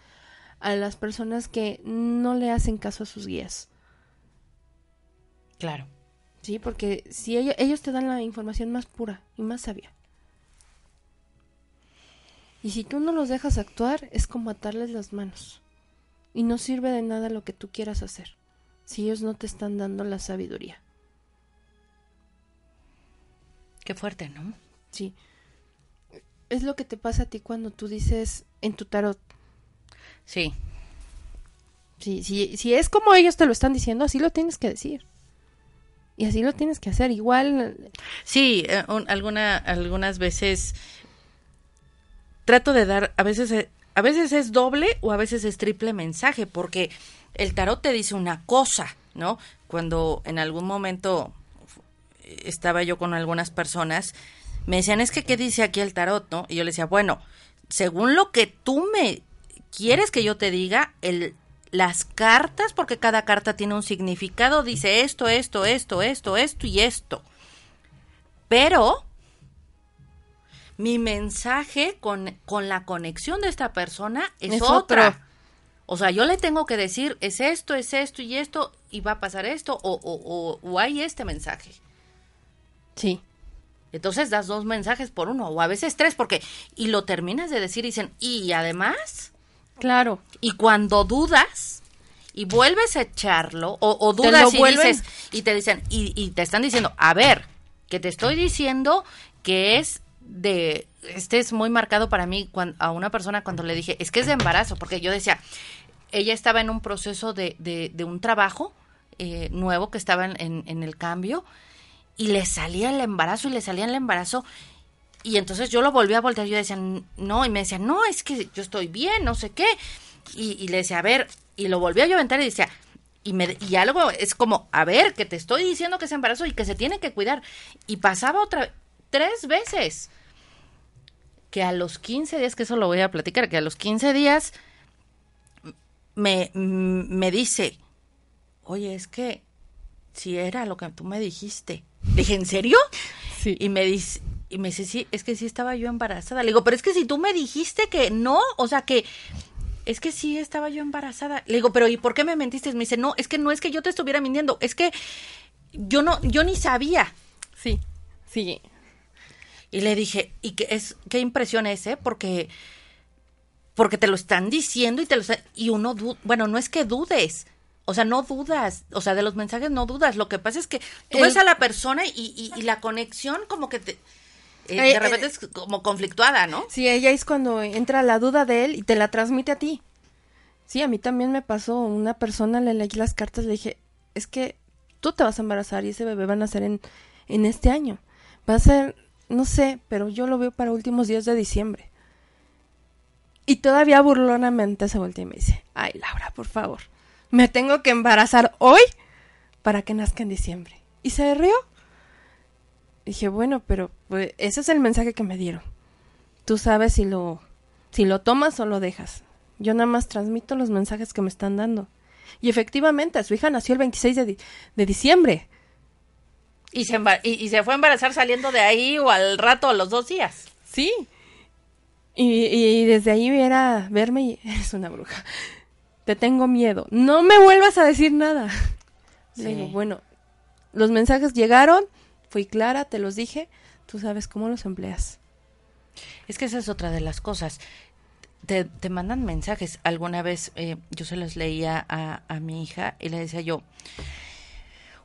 a las personas que no le hacen caso a sus guías. Claro. Sí, porque si ellos, ellos te dan la información más pura y más sabia. Y si tú no los dejas actuar, es como atarles las manos. Y no sirve de nada lo que tú quieras hacer, si ellos no te están dando la sabiduría. Qué fuerte, ¿no? Sí. Es lo que te pasa a ti cuando tú dices en tu tarot. Sí. Sí, si, si es como ellos te lo están diciendo, así lo tienes que decir. Y así lo tienes que hacer. Igual, Sí, eh, un- alguna, algunas veces trato de dar, a veces, eh, a veces es doble o a veces es triple mensaje, porque el tarot te dice una cosa, ¿no? Cuando en algún momento estaba yo con algunas personas, me decían, es que, ¿qué dice aquí el tarot, no? Y yo le decía, bueno, según lo que tú me quieres que yo te diga, el, las cartas, porque cada carta tiene un significado, dice esto, esto, esto, esto, esto y esto. Pero mi mensaje con, con la conexión de esta persona es, Es otra. otro. O sea, yo le tengo que decir, es esto, es esto y esto, y va a pasar esto, o, o, o, o hay este mensaje. sí. Entonces das dos mensajes por uno, o a veces tres, porque, y lo terminas de decir y dicen, y además, Claro. y cuando dudas y vuelves a echarlo, o, o dudas y dices, y te dicen, y, y te están diciendo, a ver, que te estoy diciendo que es de, este es muy marcado para mí cuan- a una persona cuando le dije, es que es de embarazo, porque yo decía, ella estaba en un proceso de, un trabajo eh, nuevo que estaba en, en- el cambio y le salía el embarazo y le salía el embarazo y entonces yo lo volví a voltear yo decía no y me decía no es que yo estoy bien no sé qué y, y le decía a ver y lo volví a yo y decía y, me, y algo es como, a ver, que te estoy diciendo que es embarazo y que se tiene que cuidar. Y pasaba otra, tres veces. Que a los 15 días, que eso lo voy a platicar, que a los 15 días me, me dice, oye, es que si era lo que tú me dijiste. dije, ¿en serio? Sí. Y me dice, y me dice, sí, es que sí estaba yo embarazada. Le digo, pero es que si tú me dijiste que no, o sea que es que sí estaba yo embarazada. Le digo, pero ¿y por qué me mentiste? Me dice, no, es que no es que yo te estuviera mintiendo, es que yo no, yo ni sabía. Sí, sí. Y le dije, y qué es, qué impresión es, ¿eh? Porque, porque te lo están diciendo y te lo y uno, bueno, no es que dudes, o sea, no dudas, o sea, de los mensajes no dudas. Lo que pasa es que tú ves a la persona y, y, la conexión como que te, eh, de repente es como conflictuada, ¿no? Sí, ella es cuando entra la duda de él y te la transmite a ti. Sí, a mí también me pasó. Una persona le leí las cartas, le dije, es que tú te vas a embarazar y ese bebé va a nacer en, en este año. Va a ser no sé, pero yo lo veo para últimos días de diciembre. Y todavía burlonamente se voltea y me dice, ay Laura, por favor, me tengo que embarazar hoy para que nazca en diciembre. Y se rió. Dije, bueno, pero pues, ese es el mensaje que me dieron. Tú sabes si lo, si lo tomas o lo dejas. Yo nada más transmito los mensajes que me están dando. Y efectivamente, su hija nació el 26 de, de diciembre. Y se, y, se fue a embarazar saliendo de ahí o al rato a los dos días. Sí. Y, y desde ahí viera verme y es una bruja. Te tengo miedo. No me vuelvas a decir nada. Le digo, bueno, los mensajes llegaron, fui clara, te los dije, tú sabes cómo los empleas. Es que esa es otra de las cosas. Te, te mandan mensajes. Alguna vez eh, yo se los leía a, a mi hija y le decía yo,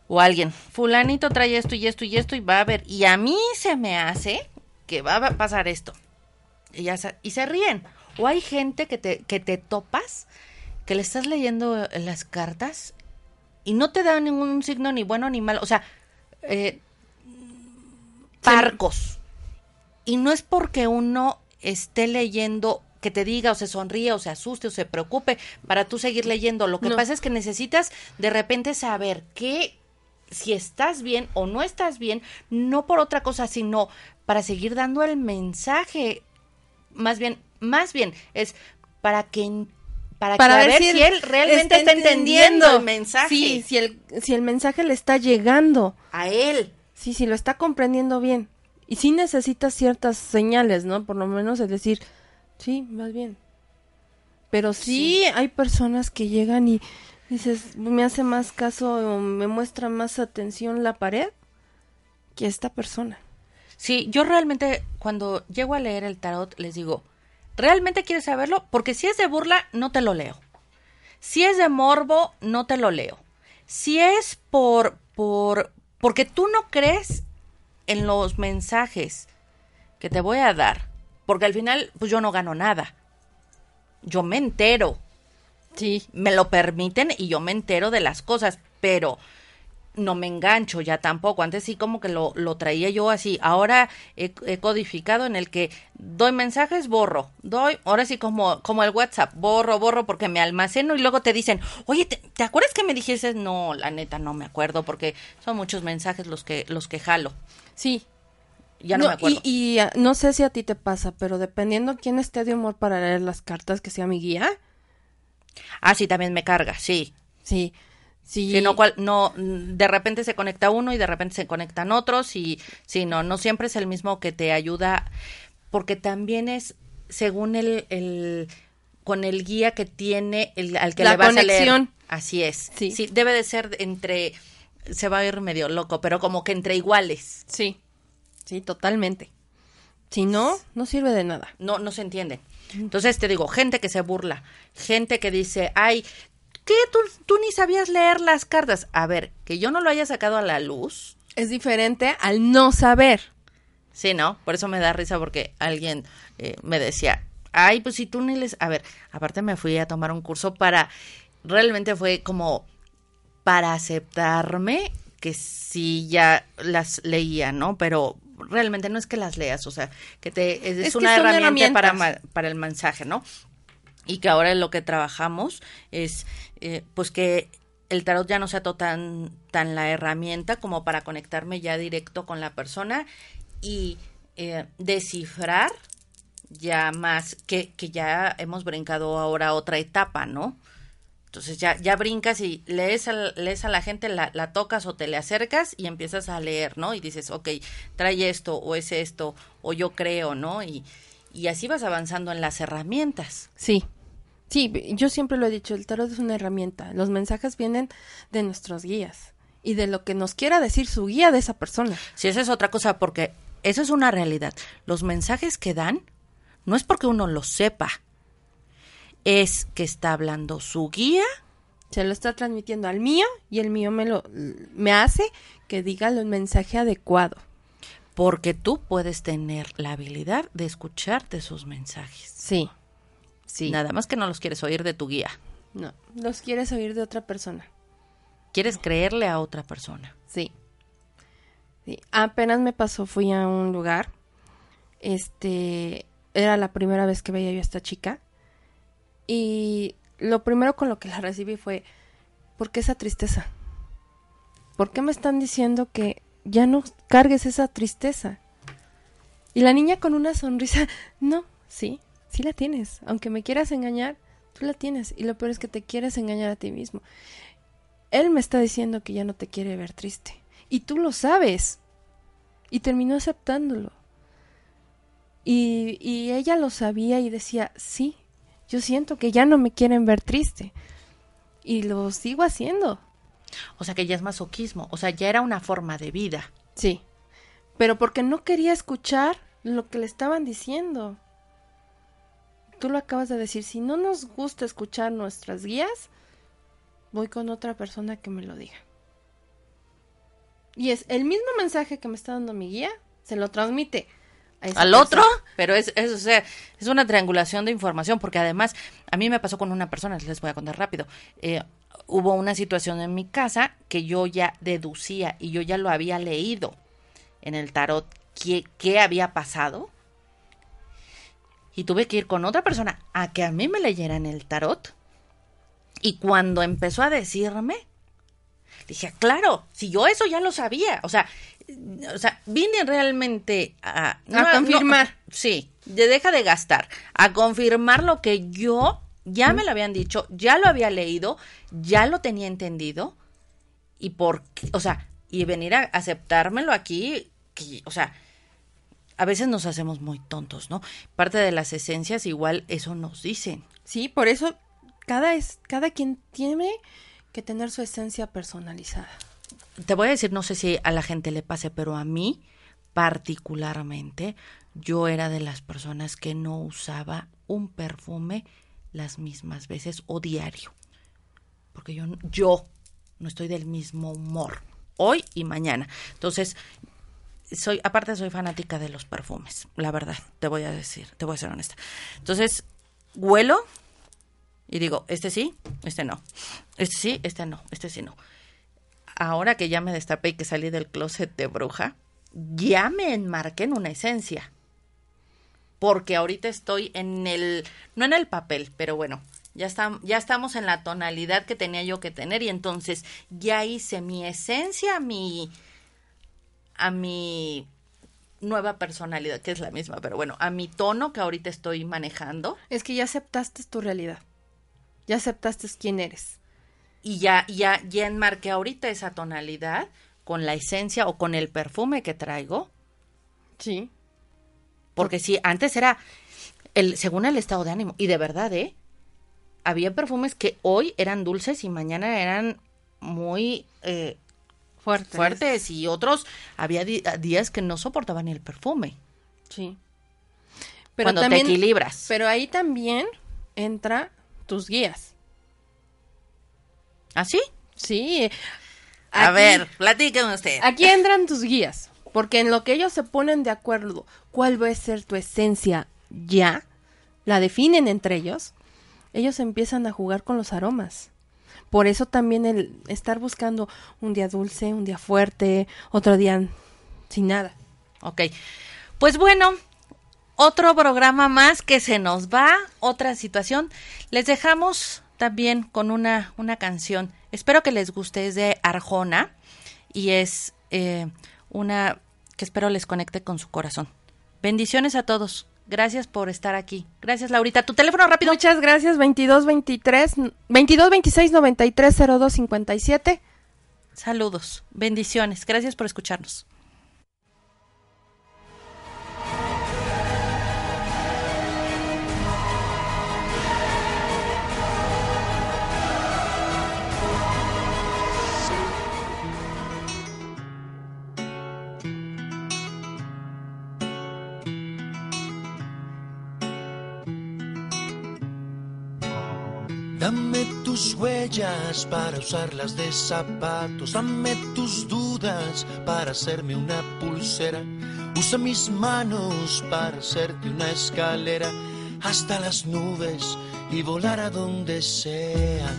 o alguien, fulanito trae esto y esto y esto y va a ver, y a mí se me hace que va a pasar esto. Y, ya se, y se ríen. O hay gente que te, que te topas, que le estás leyendo las cartas y no te da ningún signo ni bueno ni malo. O sea, eh, parcos. Y no es porque uno esté leyendo que te diga o se sonríe o se asuste o se preocupe para tú seguir leyendo. Lo que pasa es que necesitas de repente saber qué, si estás bien o no estás bien, no por otra cosa, sino para seguir dando el mensaje. Más bien, más bien, es para que para, ver, si, él, realmente está, entendiendo, el mensaje. Sí, si el, si el mensaje le está llegando. A él. Sí, si lo está comprendiendo bien. Y sí necesita ciertas señales, ¿no? Por lo menos es decir, sí, más bien. Pero sí. hay personas que llegan y Dices, me hace más caso, me muestra más atención la pared que esta persona. Sí, yo realmente cuando llego a leer el tarot les digo, ¿realmente quieres saberlo? Porque si es de burla, no te lo leo. Si es de morbo, no te lo leo. Si es por, por, porque tú no crees en los mensajes que te voy a dar, porque al final, pues yo no gano nada. Yo me entero Sí, me lo permiten y yo me entero de las cosas, pero no me engancho ya tampoco. Antes sí como que lo, lo traía yo así. Ahora he, codificado en el que doy mensajes, borro. Doy, ahora sí como, como el WhatsApp, borro, borro porque me almaceno y luego te dicen, oye, ¿te, acuerdas que me dijiste? No, la neta no me acuerdo porque son muchos mensajes los que, los que jalo. Sí. Ya no, me acuerdo. Y, y, ah, no sé si a ti te pasa, pero dependiendo quién esté de humor para leer las cartas, que sea mi guía, Ah, sí, también me carga, sí. Sí. Sí. no, cual, no, de repente se conecta uno y de repente se conectan otros y sí, no, no siempre es el mismo que te ayuda, porque también es según el, el con el guía que tiene, el, al que le vas a leer. Así es. Sí. sí, debe de ser entre, se va a ir medio loco, pero como que entre iguales. Sí, sí, totalmente. Si no, no sirve de nada. No, no se entiende. Entonces te digo, gente que se burla, gente que dice, ay, ¿qué? ¿Tú, tú ni sabías leer las cartas. A ver, que yo no lo haya sacado a la luz. Es diferente al no saber. Sí, ¿no? Por eso me da risa porque alguien eh, me decía, ay, pues si tú ni les... A ver, aparte me fui a tomar un curso para... Realmente fue como para aceptarme que sí ya las leía, ¿no? Pero realmente no es que las leas, o sea, que te es, una herramienta para, para el mensaje, ¿no? Y que ahora lo que trabajamos es, eh, pues que el tarot ya no sea tan, tan la herramienta como para conectarme ya directo con la persona y eh, descifrar ya más, que, que ya hemos brincado ahora otra etapa, ¿no? Entonces ya, ya brincas y lees a, lees a la gente, la, la, tocas o te le acercas y empiezas a leer, ¿no? Y dices, ok, trae esto o es esto o yo creo, ¿no? Y, y así vas avanzando en las herramientas. Sí, sí, yo siempre lo he dicho, el tarot es una herramienta. Los mensajes vienen de nuestros guías y de lo que nos quiera decir su guía de esa persona. Sí, esa es otra cosa porque eso es una realidad. Los mensajes que dan no es porque uno lo sepa, es que está hablando su guía. Se lo está transmitiendo al mío y el mío me lo me hace que diga el mensaje adecuado. Porque tú puedes tener la habilidad de escucharte sus mensajes. Sí. Sí. Nada más que no los quieres oír de tu guía. No, los quieres oír de otra persona. Quieres creerle a otra persona. Sí. sí. Apenas me pasó, fui a un lugar. Este, era la primera vez que veía yo a esta chica y lo primero con lo que la recibí fue, ¿por qué esa tristeza? ¿Por qué me están diciendo que ya no cargues esa tristeza? Y la niña con una sonrisa, no, sí, sí la tienes. Aunque me quieras engañar, tú la tienes. Y lo peor es que te quieres engañar a ti mismo. Él me está diciendo que ya no te quiere ver triste. Y tú lo sabes. Y terminó aceptándolo. Y, y ella lo sabía y decía, sí, yo siento que ya no me quieren ver triste. Y lo sigo haciendo. O sea que ya es masoquismo, o sea, ya era una forma de vida. Sí, pero porque no quería escuchar lo que le estaban diciendo. Tú lo acabas de decir, si no nos gusta escuchar nuestras guías, voy con otra persona que me lo diga. Y es el mismo mensaje que me está dando mi guía, se lo transmite al otro, pero es, es, o sea, es una triangulación de información, porque además a mí me pasó con una persona, les voy a contar rápido, eh, hubo una situación en mi casa que yo ya deducía y yo ya lo había leído en el tarot qué, qué había pasado. Y tuve que ir con otra persona a que a mí me leyera en el tarot. Y cuando empezó a decirme, dije, claro, si yo eso ya lo sabía, o sea, o sea, vine realmente a, a confirmar. sí, de deja de gastar, a confirmar lo que yo ya me lo habían dicho, ya lo había leído, ya lo tenía entendido y por o sea, y venir a aceptármelo aquí, que, o sea, a veces nos hacemos muy tontos, ¿no? Parte de las esencias igual eso nos dicen. Sí, por eso cada es cada quien tiene que tener su esencia personalizada te voy a decir, no sé si a la gente le pase, pero a mí particularmente, yo era de las personas que no usaba un perfume las mismas veces o diario. Porque yo, yo no estoy del mismo humor hoy y mañana. Entonces, soy, aparte soy fanática de los perfumes, la verdad, te voy a decir, te voy a ser honesta. Entonces, huelo y digo, este sí, este no. Este sí, este no, este sí no ahora que ya me destapé y que salí del closet de bruja, ya me enmarqué en una esencia. Porque ahorita estoy en el, no en el papel, pero bueno, ya, está, ya estamos en la tonalidad que tenía yo que tener y entonces ya hice mi esencia mi, a mi nueva personalidad, que es la misma, pero bueno, a mi tono que ahorita estoy manejando. Es que ya aceptaste tu realidad, ya aceptaste quién eres y ya, ya, ya enmarqué ahorita esa tonalidad con la esencia o con el perfume que traigo. Sí. Porque sí, antes era el, según el estado de ánimo. Y de verdad, ¿eh? Había perfumes que hoy eran dulces y mañana eran muy eh, fuertes. fuertes. Y otros había días que no soportaban ni el perfume. Sí. Pero Cuando te equilibras. Pero ahí también entra tus guías. ¿Ah, sí? Sí. a ver, platíqueme usted. Aquí entran tus guías, porque en lo que ellos se ponen de acuerdo, cuál va a ser tu esencia ya, la definen entre ellos, ellos empiezan a jugar con los aromas. Por eso también el estar buscando un día dulce, un día fuerte, otro día sin nada. Ok. Pues bueno, otro programa más que se nos va, otra situación. Les dejamos también con una, una canción. Espero que les guste, es de Arjona y es eh, una que espero les conecte con su corazón. Bendiciones a todos. Gracias por estar aquí. Gracias, Laurita. Tu teléfono rápido. Muchas gracias. 22 23 22 26 93 02 57. Saludos. Bendiciones. Gracias por escucharnos. Dame tus huellas para usarlas de zapatos. Dame tus dudas para hacerme una pulsera. Usa mis manos para hacerte una escalera hasta las nubes y volar a donde sea.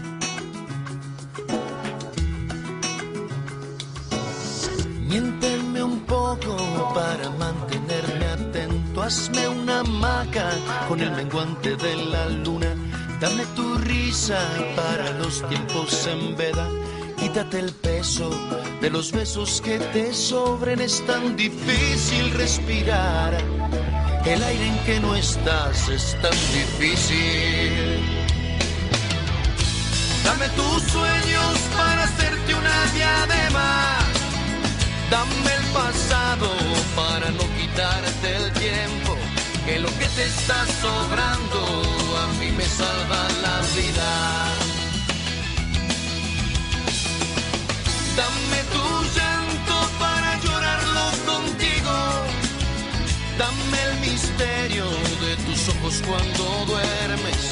Miénteme un poco para mantenerme atento. Hazme una hamaca con el menguante de la luna Dame tu risa para los tiempos en veda. Quítate el peso de los besos que te sobren. Es tan difícil respirar. El aire en que no estás es tan difícil. Dame tus sueños para hacerte una diadema. Dame el pasado para no quitarte el tiempo. Que lo que te está sobrando a mí me salva la vida. Dame tu llanto para llorarlo contigo. Dame el misterio de tus ojos cuando duermes.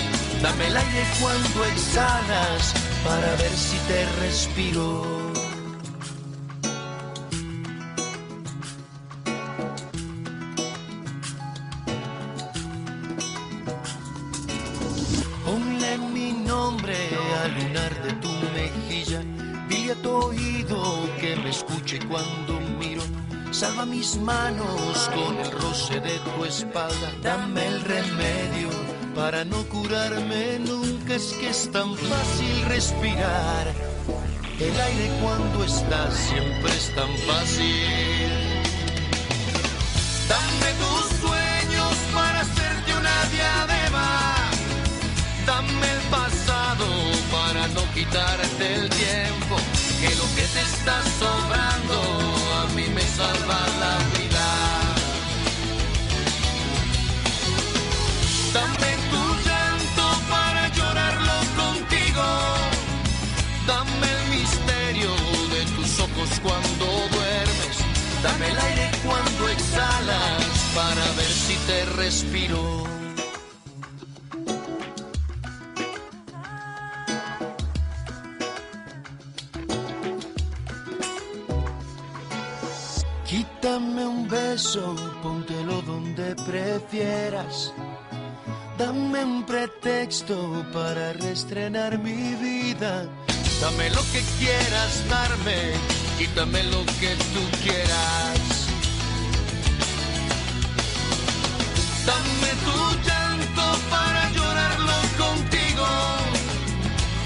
Dame el aire cuando exhalas para ver si te respiro. Cuando miro. Salva mis manos con el roce de tu espalda. Dame el remedio para no curarme nunca. Es que es tan fácil respirar. El aire cuando estás siempre es tan fácil. Dame tus sueños para hacerte una diadema. Dame el pasado para no quitarte el tiempo que lo que te está sobrando a mí me salva la vida. Dame tu llanto para llorarlo contigo. Dame el misterio de tus ojos cuando duermes. Dame el aire cuando exhalas para ver si te respiro. Para restrenar mi vida. Dame lo que quieras darme, quítame lo que tú quieras. Dame tu llanto para llorarlo contigo.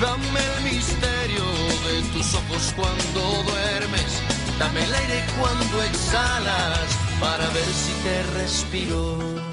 Dame el misterio de tus ojos cuando duermes Dame el aire cuando exhalas para ver si te respiro.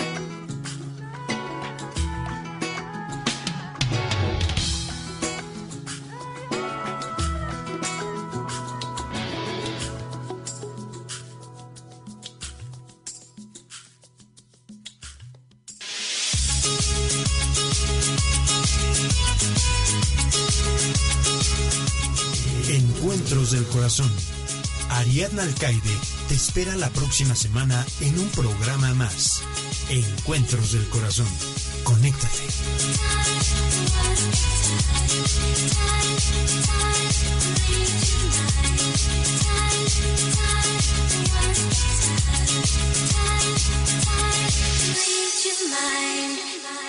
Alcaide te espera la próxima semana en un programa más. Encuentros del Corazón. Conéctate.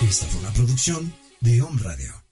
Esta fue una producción de Home Radio.